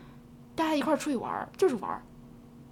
大家一块儿出去玩儿就是玩儿，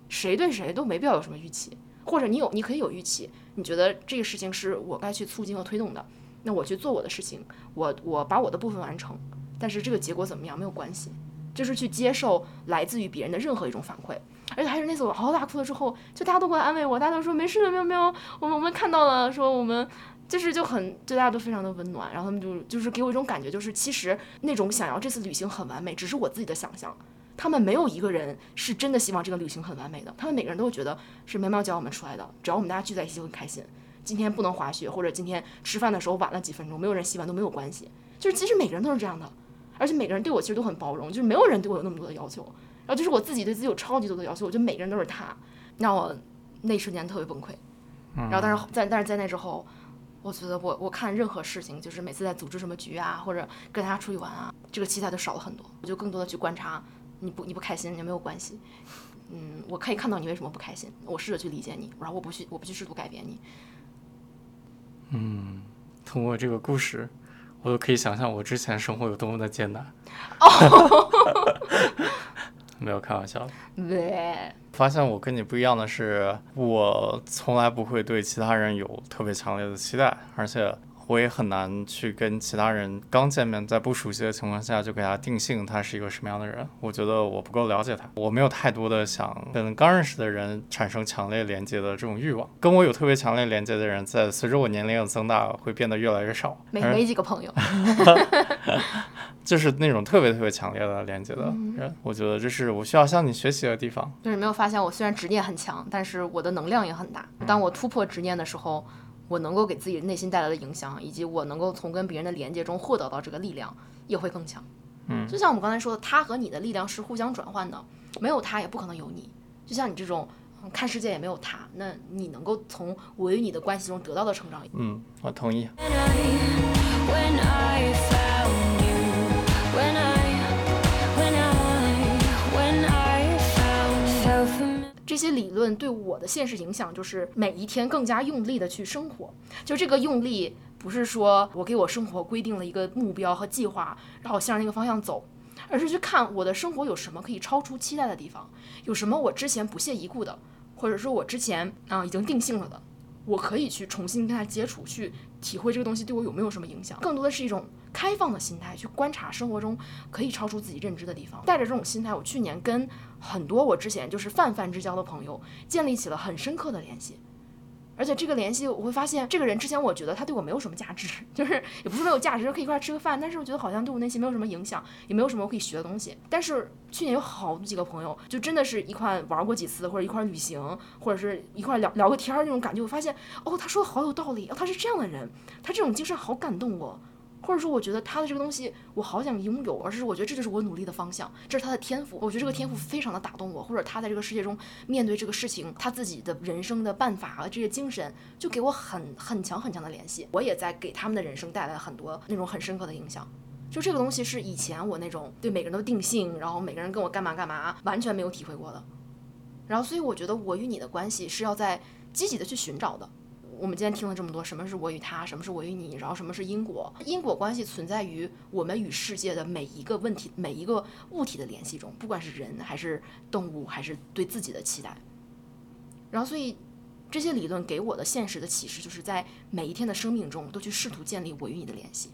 谁对谁都没必要有什么预期，或者你有你可以有预期，你觉得这个事情是我该去促进和推动的，那我去做我的事情，我我把我的部分完成，但是这个结果怎么样没有关系，就是去接受来自于别人的任何一种反馈。而且还是那次我嗷嗷大哭了之后，就大家都过来安慰我，大家都说没事的，没有没有，我们我们看到了，说我们就是就很对大家都非常的温暖，然后他们就就是给我一种感觉，就是其实那种想要这次旅行很完美，只是我自己的想象，他们没有一个人是真的希望这个旅行很完美的，他们每个人都会觉得是苗苗教我们出来的，只要我们大家聚在一起就很开心。今天不能滑雪，或者今天吃饭的时候晚了几分钟，没有人洗碗都没有关系，就是其实每个人都是这样的，而且每个人对我其实都很包容，就是没有人对我有那么多的要求。然后就是我自己对自己有超级多的要求，我觉得每个人都是他，让我那一瞬间特别崩溃。然后但是在但是在那之后，我觉得我我看任何事情，就是每次在组织什么局啊，或者跟大家出去玩啊，这个期待都少了很多。我就更多的去观察，你不你不开心也没有关系，嗯，我可以看到你为什么不开心，我试着去理解你，然后我不去我不去试图改变你。嗯，通过这个故事，我都可以想象我之前生活有多么的艰难。没有开玩笑的。对，发现我跟你不一样的是，我从来不会对其他人有特别强烈的期待，而且我也很难去跟其他人刚见面，在不熟悉的情况下就给他定性他是一个什么样的人。我觉得我不够了解他，我没有太多的想跟刚认识的人产生强烈连接的这种欲望。跟我有特别强烈连接的人，在随着我年龄的增大，会变得越来越少。没几个朋友。就是那种特别特别强烈的连接的人，我觉得这是我需要向你学习的地方。就是没有发现，我虽然执念很强，但是我的能量也很大。当我突破执念的时候，我能够给自己内心带来的影响，以及我能够从跟别人的连接中获得到这个力量，也会更强。嗯，就像我们刚才说的，他和你的力量是互相转换的，没有他也不可能有你。就像你这种看世界也没有他，那你能够从我与你的关系中得到的成长，嗯，我同意。When I found you, when I, 这些理论对我的现实影响就是每一天更加用力的去生活。就这个用力，不是说我给我生活规定了一个目标和计划，然后向着那个方向走，而是去看我的生活有什么可以超出期待的地方，有什么我之前不屑一顾的，或者说我之前啊、已经定性了的，我可以去重新跟他接触，去体会这个东西对我有没有什么影响。更多的是一种开放的心态，去观察生活中可以超出自己认知的地方。带着这种心态，我去年跟很多我之前就是泛泛之交的朋友建立起了很深刻的联系。而且这个联系，我会发现这个人之前我觉得他对我没有什么价值，就是也不是没有价值，就可以一块吃个饭，但是我觉得好像对我内心没有什么影响，也没有什么我可以学的东西。但是去年有好几个朋友，就真的是一块玩过几次，或者一块旅行，或者是一块聊聊个天儿那种感觉，我发现哦，他说的好有道理，哦，他是这样的人，他这种精神好感动我。或者说，我觉得他的这个东西我好想拥有，而是我觉得这就是我努力的方向，这是他的天赋。我觉得这个天赋非常的打动我，或者他在这个世界中面对这个事情，他自己的人生的办法和这些精神，就给我很很强很强的联系。我也在给他们的人生带来很多那种很深刻的影响。就这个东西是以前我那种对每个人都定性，然后每个人跟我干嘛干嘛，完全没有体会过的。然后，所以我觉得我与你的关系是要在积极的去寻找的。我们今天听了这么多，什么是我与他，什么是我与你，然后什么是因果？因果关系存在于我们与世界的每一个问题、每一个物体的联系中，不管是人还是动物，还是对自己的期待。然后，所以这些理论给我的现实的启示，就是在每一天的生命中，都去试图建立我与你的联系，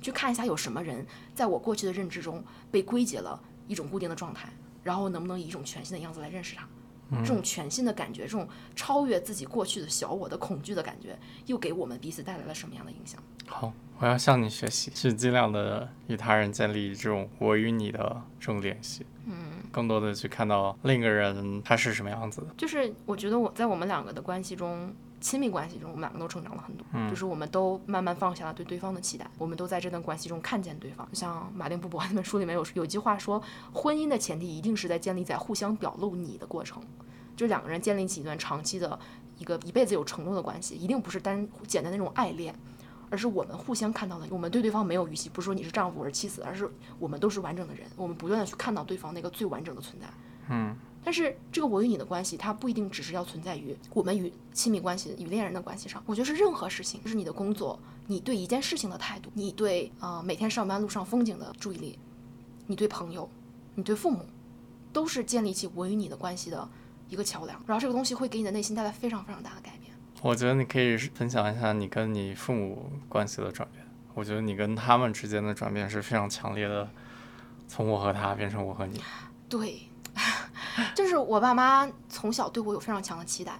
去看一下有什么人在我过去的认知中被归结了一种固定的状态，然后能不能以一种全新的样子来认识他。这种全新的感觉，这种超越自己过去的小我的恐惧的感觉，又给我们彼此带来了什么样的影响？好，我要向你学习，去尽量的与他人建立这种我与你的这种联系，嗯，更多的去看到另一个人他是什么样子的。就是我觉得我在我们两个的关系中，亲密关系中，我们两个都成长了很多，就是我们都慢慢放下了对对方的期待，我们都在这段关系中看见对方。就像马丁布伯 那本书里面有有句话说，婚姻的前提一定是在建立在互相表露你的过程，就两个人建立起一段长期的一个一辈子有承诺的关系，一定不是单简单的那种爱恋。而是我们互相看到的，我们对对方没有预期，不是说你是丈夫我是妻子，而是我们都是完整的人，我们不断的去看到对方那个最完整的存在。嗯，但是这个我与你的关系，它不一定只是要存在于我们与亲密关系、与恋人的关系上。我觉得是任何事情，就是你的工作，你对一件事情的态度，你对啊、呃每天上班路上风景的注意力，你对朋友，你对父母，都是建立起我与你的关系的一个桥梁。然后这个东西会给你的内心带来非常非常大的改变。我觉得你可以分享一下你跟你父母关系的转变。我觉得你跟他们之间的转变是非常强烈的，从我和他变成我和你。对，就是我爸妈从小对我有非常强的期待，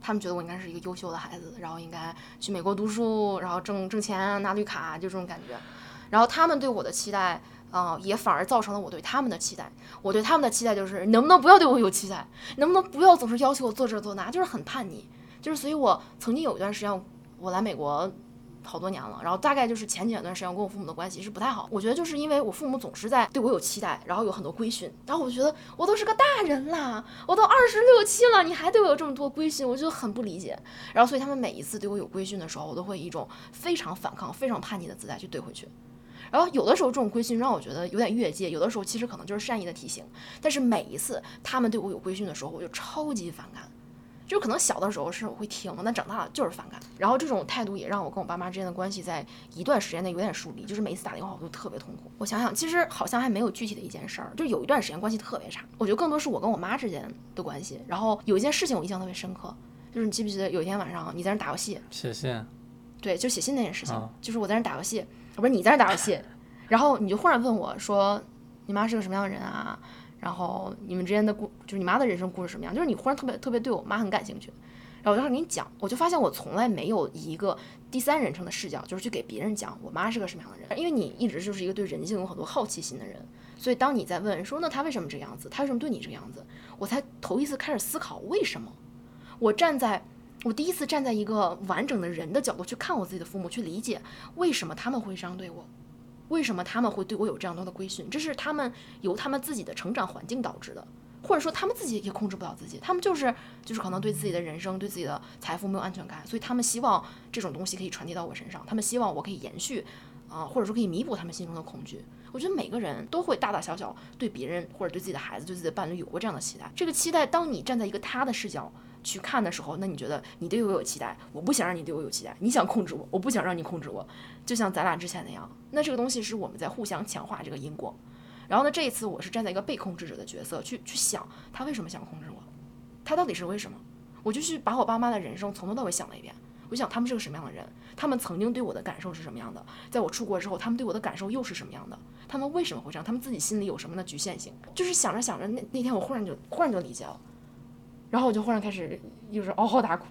他们觉得我应该是一个优秀的孩子，然后应该去美国读书，然后挣挣钱拿绿卡，就这种感觉。然后他们对我的期待，啊，也反而造成了我对他们的期待。我对他们的期待就是，能不能不要对我有期待？能不能不要总是要求我做这做那？就是很叛逆。就是，所以我曾经有一段时间，我来美国好多年了，然后大概就是前几段时间，我跟我父母的关系是不太好。我觉得就是因为我父母总是在对我有期待，然后有很多规训，然后我觉得我都是个大人了，我都二十六七了，你还对我有这么多规训，我就很不理解。然后，所以他们每一次对我有规训的时候，我都会以一种非常反抗、非常叛逆的姿态去怼回去。然后有的时候这种规训让我觉得有点越界，有的时候其实可能就是善意的提醒。但是每一次他们对我有规训的时候，我就超级反感。就可能小的时候是我会听，但长大了就是反感。然后这种态度也让我跟我爸妈之间的关系在一段时间内有点疏离，就是每一次打电话我都特别痛苦。我想想，其实好像还没有具体的一件事儿，就有一段时间关系特别差。我觉得更多是我跟我妈之间的关系。然后有一件事情我印象特别深刻，就是你记不记得有一天晚上你在那打游戏？写信。对，就写信那件事情，就是我在那打游戏，不是你在那打游戏，然后你就忽然问我说：“你妈是个什么样的人啊？”然后你们之间的故，就是你妈的人生故事什么样？就是你忽然特别特别对我妈很感兴趣，然后我就开始给你讲，我就发现我从来没有一个第三人称的视角，就是去给别人讲我妈是个什么样的人。因为你一直就是一个对人性有很多好奇心的人，所以当你在问说那他为什么这个样子，他为什么对你这个样子，我才头一次开始思考为什么。我站在我第一次站在一个完整的人的角度去看我自己的父母，去理解为什么他们会这样对我。为什么他们会对我有这样多的规训？这是他们由他们自己的成长环境导致的，或者说他们自己也控制不了自己，他们就是就是可能对自己的人生、对自己的财富没有安全感，所以他们希望这种东西可以传递到我身上，他们希望我可以延续，啊，或者说可以弥补他们心中的恐惧。我觉得每个人都会大大小小对别人或者对自己的孩子、对自己的伴侣有过这样的期待。这个期待，当你站在一个他的视角。去看的时候，那你觉得你对我有期待，我不想让你对我有期待，你想控制我，我不想让你控制我，就像咱俩之前那样。那这个东西是我们在互相强化这个因果。然后呢，这一次我是站在一个被控制者的角色去去想他为什么想控制我，他到底是为什么？我就去把我爸妈的人生从头到尾想了一遍。我想他们是个什么样的人，他们曾经对我的感受是什么样的，在我出国之后，他们对我的感受又是什么样的？他们为什么会这样？他们自己心里有什么的局限性？就是想着想着，那那天我忽然就忽然就理解了。然后我就忽然开始就是嗷嗷大哭，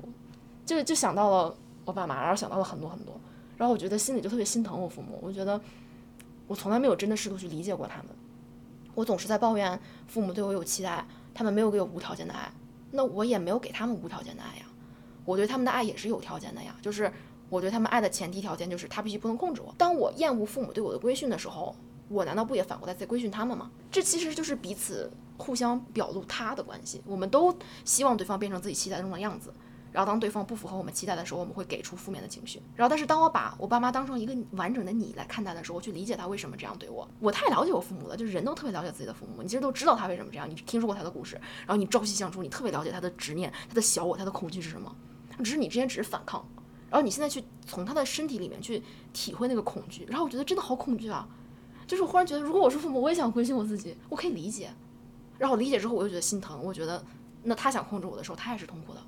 就就想到了我爸妈，然后想到了很多很多，然后我觉得心里就特别心疼我父母。我觉得我从来没有真的试图去理解过他们，我总是在抱怨父母对我有期待，他们没有给我无条件的爱，那我也没有给他们无条件的爱呀。我对他们的爱也是有条件的呀，就是我对他们爱的前提条件就是他必须不能控制我。当我厌恶父母对我的规训的时候，我难道不也反过来在规训他们吗？这其实就是彼此。互相表露他的关系，我们都希望对方变成自己期待中的样子。然后当对方不符合我们期待的时候，我们会给出负面的情绪。然后，但是当我把我爸妈当成一个完整的你来看待的时候，我去理解他为什么这样对我。我太了解我父母了，就是人都特别了解自己的父母，你其实都知道他为什么这样，你听说过他的故事，然后你朝夕相处，你特别了解他的执念、他的小我、他的恐惧是什么。只是你之前只是反抗，然后你现在去从他的身体里面去体会那个恐惧，然后我觉得真的好恐惧啊！就是我忽然觉得，如果我是父母，我也想关心我自己，我可以理解。然后理解之后，我又觉得心疼。我觉得，那他想控制我的时候，他也是痛苦的。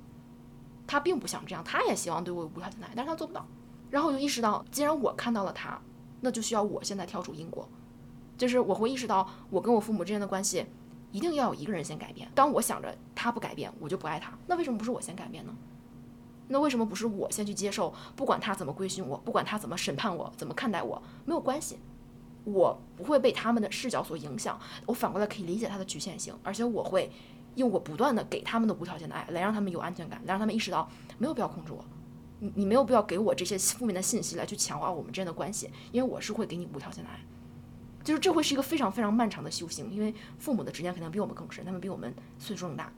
他并不想这样，他也希望对我有无条件的爱，但是他做不到。然后我就意识到，既然我看到了他，那就需要我现在跳出因果。就是我会意识到，我跟我父母之间的关系，一定要有一个人先改变。当我想着他不改变，我就不爱他。那为什么不是我先改变呢？那为什么不是我先去接受？不管他怎么规训我，不管他怎么审判我，怎么看待我，没有关系。我不会被他们的视角所影响，我反过来可以理解他的局限性，而且我会用我不断的给他们的无条件的爱，来让他们有安全感，来让他们意识到没有必要控制我，你你没有必要给我这些负面的信息来去强化我们之间的关系，因为我是会给你无条件的爱，就是这会是一个非常非常漫长的修行，因为父母的执念肯定比我们更深，他们比我们岁数更大，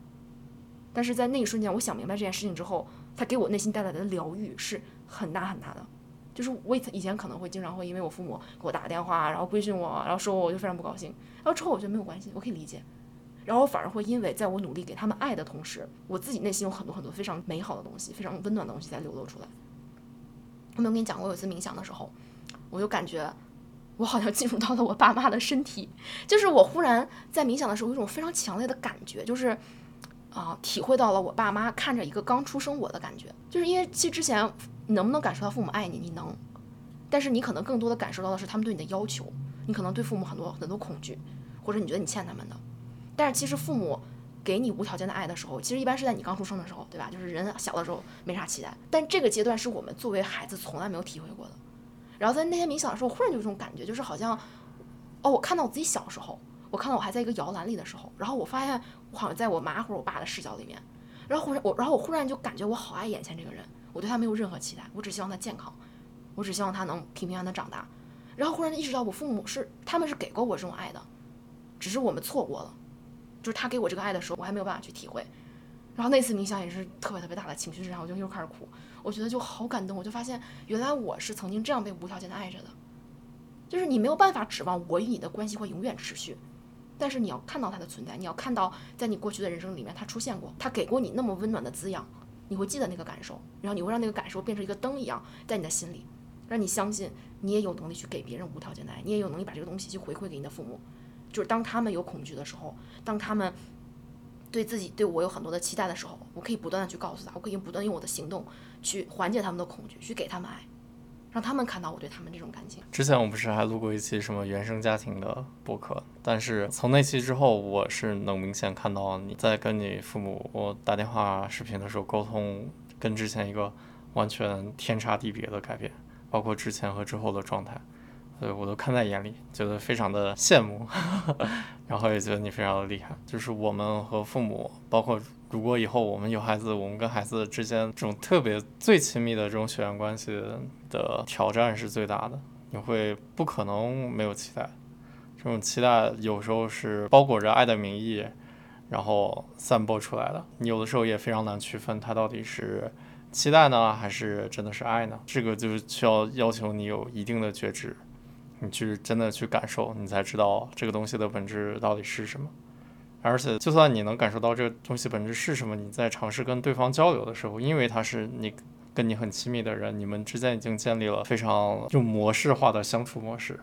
但是在那一瞬间，我想明白这件事情之后，他给我内心带来的疗愈是很大很大的。就是我以前可能会经常会因为我父母给我打个电话，然后规训我，然后说我，我就非常不高兴。然后之后我觉得没有关系，我可以理解。然后我反而会因为在我努力给他们爱的同时，我自己内心有很多很多非常美好的东西，非常温暖的东西在流露出来。我没有跟你讲过，有一次冥想的时候，我就感觉我好像进入到了我爸妈的身体，就是我忽然在冥想的时候有一种非常强烈的感觉，就是啊、体会到了我爸妈看着一个刚出生我的感觉，就是因为其实之前你能不能感受到父母爱你，你能，但是你可能更多的感受到的是他们对你的要求，你可能对父母很多很多恐惧，或者你觉得你欠他们的，但是其实父母。给你无条件的爱的时候，其实一般是在你刚出生的时候，对吧？就是人小的时候没啥期待，但这个阶段是我们作为孩子从来没有体会过的。然后在那天冥想的时候，忽然就有一种感觉，就是好像，哦，我看到我自己小时候，我看到我还在一个摇篮里的时候，然后我发现我好像在我妈或者我爸的视角里面，然后忽然我，然后我忽然就感觉我好爱眼前这个人，我对他没有任何期待，我只希望他健康，我只希望他能平平安安的长大。然后忽然意识到，我父母是他们是给过我这种爱的，只是我们错过了，就是他给我这个爱的时候，我还没有办法去体会。然后那次冥想也是特别特别大的情绪，然后我就又开始哭。我觉得就好感动，我就发现原来我是曾经这样被无条件的爱着的，就是你没有办法指望我与你的关系会永远持续，但是你要看到它的存在，你要看到在你过去的人生里面它出现过，它给过你那么温暖的滋养，你会记得那个感受，然后你会让那个感受变成一个灯一样在你的心里，让你相信你也有能力去给别人无条件的爱，你也有能力把这个东西去回馈给你的父母，就是当他们有恐惧的时候，当他们。对自己对我有很多的期待的时候，我可以不断的去告诉他，我可以不断用我的行动去缓解他们的恐惧，去给他们爱，让他们看到我对他们这种感情。之前我不是还录过一期什么原生家庭的播客，但是从那期之后，我是能明显看到你在跟你父母我打电话视频的时候沟通，跟之前一个完全天差地别的改变，包括之前和之后的状态，所以我都看在眼里，觉得非常的羡慕，然后也觉得你非常的厉害。就是我们和父母，包括如果以后我们有孩子，我们跟孩子之间这种特别最亲密的这种血缘关系的挑战是最大的。你会不可能没有期待，这种期待有时候是包裹着爱的名义，然后散播出来的。你有的时候也非常难区分它到底是期待呢，还是真的是爱呢？这个就是需要要求你有一定的觉知，你去真的去感受，你才知道这个东西的本质到底是什么。而且，就算你能感受到这个东西本质是什么，你在尝试跟对方交流的时候，因为它是你跟你很亲密的人，你们之间已经建立了非常就模式化的相处模式。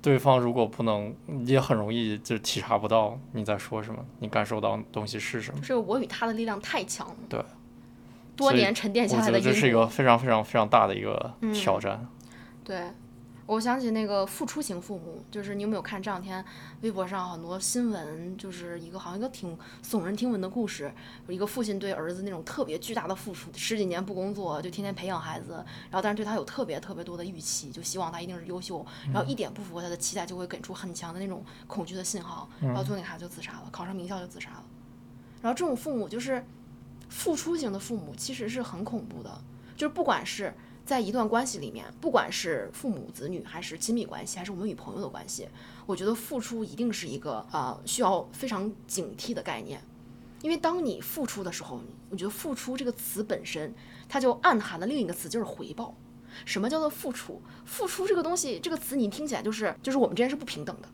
对方如果不能，也很容易就体察不到你在说什么，你感受到东西是什么。这个我与他的力量太强了，对，多年沉淀下来的这是一个非常非常非常大的一个嗯挑战。对，我想起那个付出型父母，就是你有没有看这两天微博上很多新闻，就是一个好像一个挺耸人听闻的故事，有一个父亲对儿子那种特别巨大的付出，十几年不工作就天天培养孩子，然后但是对他有特别特别多的预期，就希望他一定是优秀，然后一点不符合他的期待就会给出很强的那种恐惧的信号，然后最后那孩子就自杀了，考上名校就自杀了。然后这种父母就是付出型的父母，其实是很恐怖的，就是不管是。在一段关系里面，不管是父母子女，还是亲密关系，还是我们与朋友的关系，我觉得付出一定是一个呃需要非常警惕的概念，因为当你付出的时候，我觉得付出这个词本身，它就暗含了另一个词，就是回报。什么叫做付出？付出这个东西，这个词你听起来就是就是我们之间是不平等的，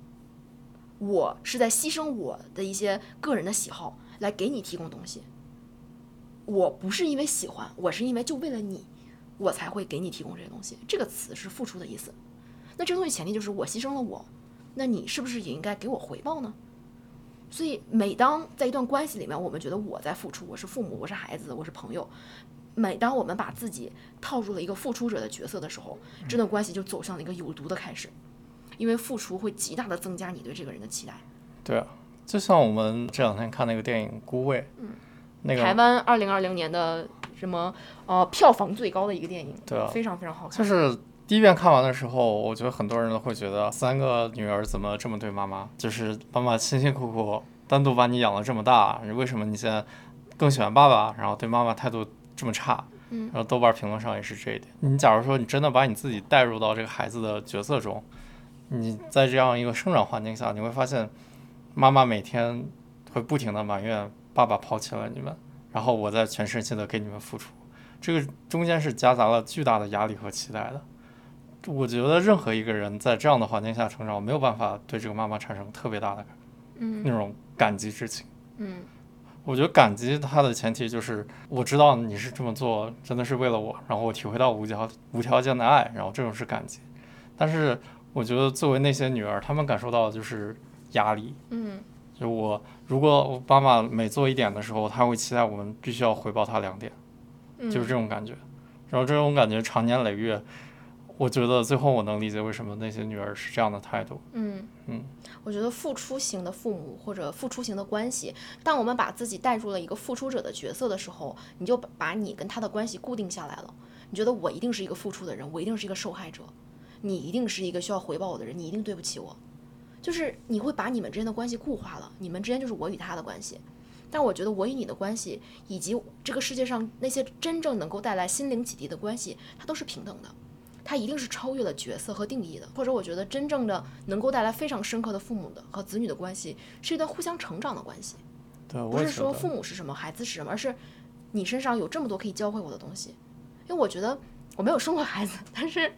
我是在牺牲我的一些个人的喜好来给你提供东西，我不是因为喜欢，我是因为就为了你。我才会给你提供这些东西。这个词是付出的意思。那这个东西前提就是我牺牲了我，那你是不是也应该给我回报呢？所以每当在一段关系里面，我们觉得我在付出，我是父母，我是孩子，我是朋友。每当我们把自己套入了一个付出者的角色的时候，这段关系就走向了一个有毒的开始，因为付出会极大的增加你对这个人的期待。对啊，就像我们这两天看那个电影《孤味》，嗯，那个台湾二零二零年的什么呃票房最高的一个电影，对啊非常非常好看。就是第一遍看完的时候，我觉得很多人都会觉得三个女儿怎么这么对妈妈？就是妈妈辛辛苦苦单独把你养了这么大，为什么你现在更喜欢爸爸，然后对妈妈态度这么差？嗯然后豆瓣评论上也是这一点。你假如说你真的把你自己带入到这个孩子的角色中，你在这样一个生长环境下，你会发现妈妈每天会不停的埋怨爸爸抛弃了你们，然后我再全身心的给你们付出。这个中间是夹杂了巨大的压力和期待的。我觉得任何一个人在这样的环境下成长，没有办法对这个妈妈产生特别大的嗯那种感激之情。嗯我觉得感激它的前提就是我知道你是这么做，真的是为了我，然后我体会到无条无条件的爱，然后这种是感激。但是我觉得作为那些女儿，她们感受到的就是压力。嗯就我如果我妈妈每做一点的时候，她会期待我们必须要回报他两点，嗯，就是这种感觉。然后这种感觉长年累月，我觉得最后我能理解为什么那些女儿是这样的态度。嗯嗯，我觉得付出型的父母或者付出型的关系，当我们把自己带入了一个付出者的角色的时候，你就把把你跟他的关系固定下来了。你觉得我一定是一个付出的人，我一定是一个受害者，你一定是一个需要回报我的人，你一定对不起我。就是你会把你们之间的关系固化了，你们之间就是我与他的关系。但我觉得我与你的关系，以及这个世界上那些真正能够带来心灵启迪的关系，它都是平等的。它一定是超越了角色和定义的，或者我觉得真正的能够带来非常深刻的父母的和子女的关系，是一段互相成长的关系，对，不是说父母是什么，孩子是什么，而是你身上有这么多可以教会我的东西。因为我觉得我没有生过孩子，但是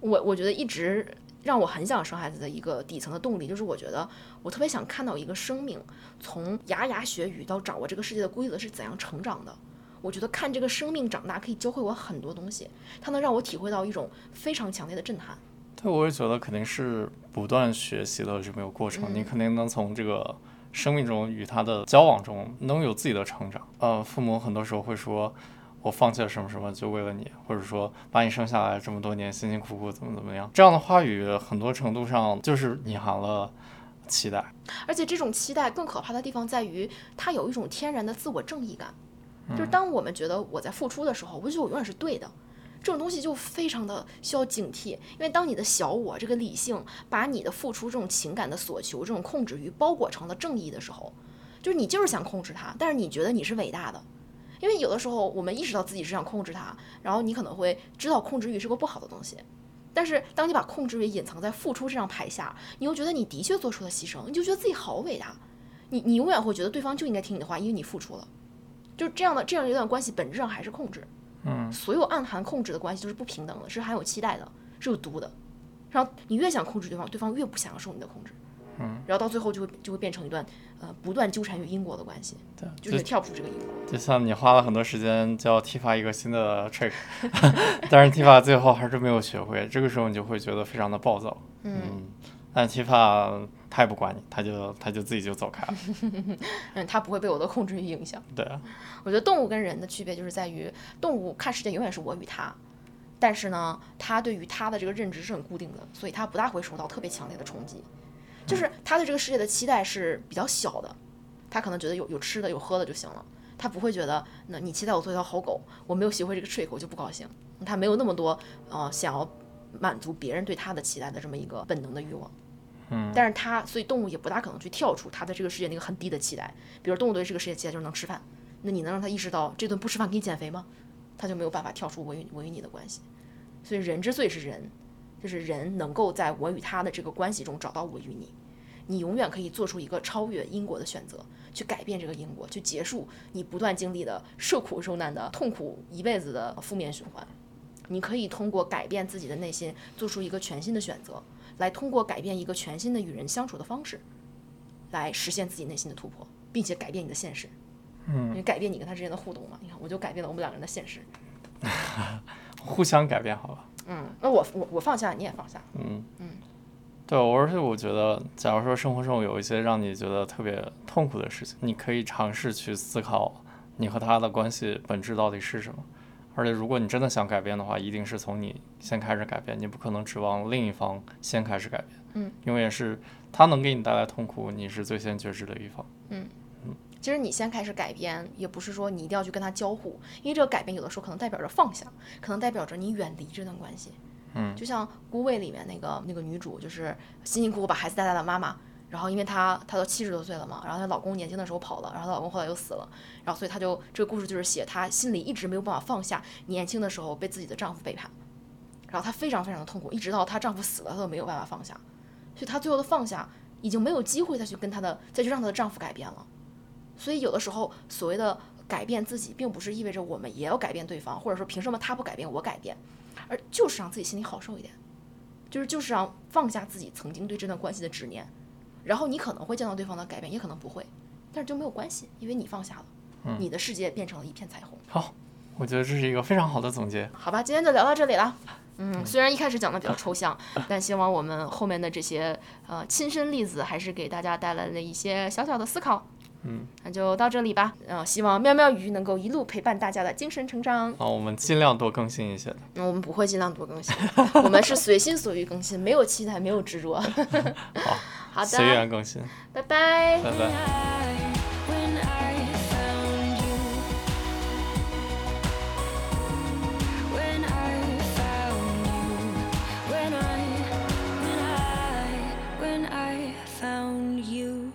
我我觉得一直让我很想生孩子的一个底层的动力，就是我觉得我特别想看到一个生命从牙牙学语到掌握这个世界的规则是怎样成长的。我觉得看这个生命长大可以教会我很多东西，它能让我体会到一种非常强烈的震撼。对，我也觉得肯定是不断学习的这么一个过程，你肯定能从这个生命中与他的交往中能有自己的成长。呃，父母很多时候会说，我放弃了什么什么就为了你，或者说把你生下来这么多年辛辛苦苦怎么怎么样，这样的话语很多程度上就是隐含了期待。而且这种期待更可怕的地方在于，它有一种天然的自我正义感，就是当我们觉得我在付出的时候，我就觉得我永远是对的。这种东西就非常的需要警惕，因为当你的小我这个理性把你的付出这种情感的所求、这种控制欲包裹成了正义的时候，就是你就是想控制它，但是你觉得你是伟大的，因为有的时候我们意识到自己是想控制它，然后你可能会知道控制欲是个不好的东西，但是当你把控制欲隐藏在付出这张牌下，你又觉得你的确做出了牺牲，你就觉得自己好伟大，你你永远会觉得对方就应该听你的话，因为你付出了，就这样的这样一段关系本质上还是控制。嗯，所有暗含控制的关系都是不平等的，是含有期待的，是有毒的。然后你越想控制对方，对方越不想要受你的控制。嗯，然后到最后就会就会变成一段呃不断纠缠于因果的关系，对，就是跳不出这个因果。就像你花了很多时间教 Tifa 一个新的 trick，但是 Tifa 最后还是没有学会，这个时候你就会觉得非常的暴躁。嗯但 Tifa 他也不管你，他就他就自己就走开了。嗯，他不会被我的控制欲影响。对啊，我觉得动物跟人的区别就是在于，动物看世界永远是我与他，但是呢，他对于他的这个认知是很固定的，所以他不大会受到特别强烈的冲击。就是他对这个世界的期待是比较小的，他可能觉得有有吃的有喝的就行了，他不会觉得那你期待我做一条好狗，我没有学会这个 trick 我就不高兴，他没有那么多呃想要满足别人对他的期待的这么一个本能的欲望。嗯，但是它，所以动物也不大可能去跳出它在这个世界那个很低的期待。比如动物对这个世界期待就是能吃饭，那你能让它意识到这顿不吃饭给你减肥吗？它就没有办法跳出我与我与你的关系。所以人之所以是人，就是人能够在我与他的这个关系中找到我与你。你永远可以做出一个超越因果的选择，去改变这个因果，去结束你不断经历的受苦受难的痛苦一辈子的负面循环。你可以通过改变自己的内心，做出一个全新的选择。来通过改变一个全新的与人相处的方式，来实现自己内心的突破，并且改变你的现实。嗯，因为改变你跟他之间的互动嘛。你看，我就改变了我们两个人的现实。互相改变好吧。嗯，那我我我放下，你也放下。嗯嗯，对，而且我觉得，假如说生活中有一些让你觉得特别痛苦的事情，你可以尝试去思考你和他的关系本质到底是什么。而且，如果你真的想改变的话，一定是从你先开始改变，你不可能指望另一方先开始改变。嗯，因为是他能给你带来痛苦，你是最先觉知的一方。其实你先开始改变，也不是说你一定要去跟他交互，因为这个改变有的时候可能代表着放下，可能代表着你远离这段关系。嗯，就像《孤味》里面那个那个女主，就是辛辛苦苦把孩子带大的妈妈，然后因为她她都七十多岁了嘛，然后她老公年轻的时候跑了，然后她老公后来又死了，然后所以她就这个故事就是写她心里一直没有办法放下年轻的时候被自己的丈夫背叛，然后她非常非常的痛苦，一直到她丈夫死了，她都没有办法放下，所以她最后的放下已经没有机会再去跟她的再去让她的丈夫改变了。所以有的时候，所谓的改变自己，并不是意味着我们也要改变对方，或者说凭什么他不改变我改变，而就是让自己心里好受一点，就是就是让放下自己曾经对这段关系的执念，然后你可能会见到对方的改变，也可能不会，但是就没有关系，因为你放下了，你的世界变成了一片彩虹。好，我觉得这是一个非常好的总结。好吧，今天就聊到这里了，嗯，虽然一开始讲的比较抽象，但希望我们后面的这些呃亲身例子，还是给大家带来了一些小小的思考。嗯，那就到这里吧。嗯、呃，希望喵喵鱼能够一路陪伴大家的精神成长。好，我们尽量多更新一些的。那、我们不会尽量多更新，我们是随心所欲更新，没有期待，没有执着。好，好的，随缘更新。拜拜，拜拜。found you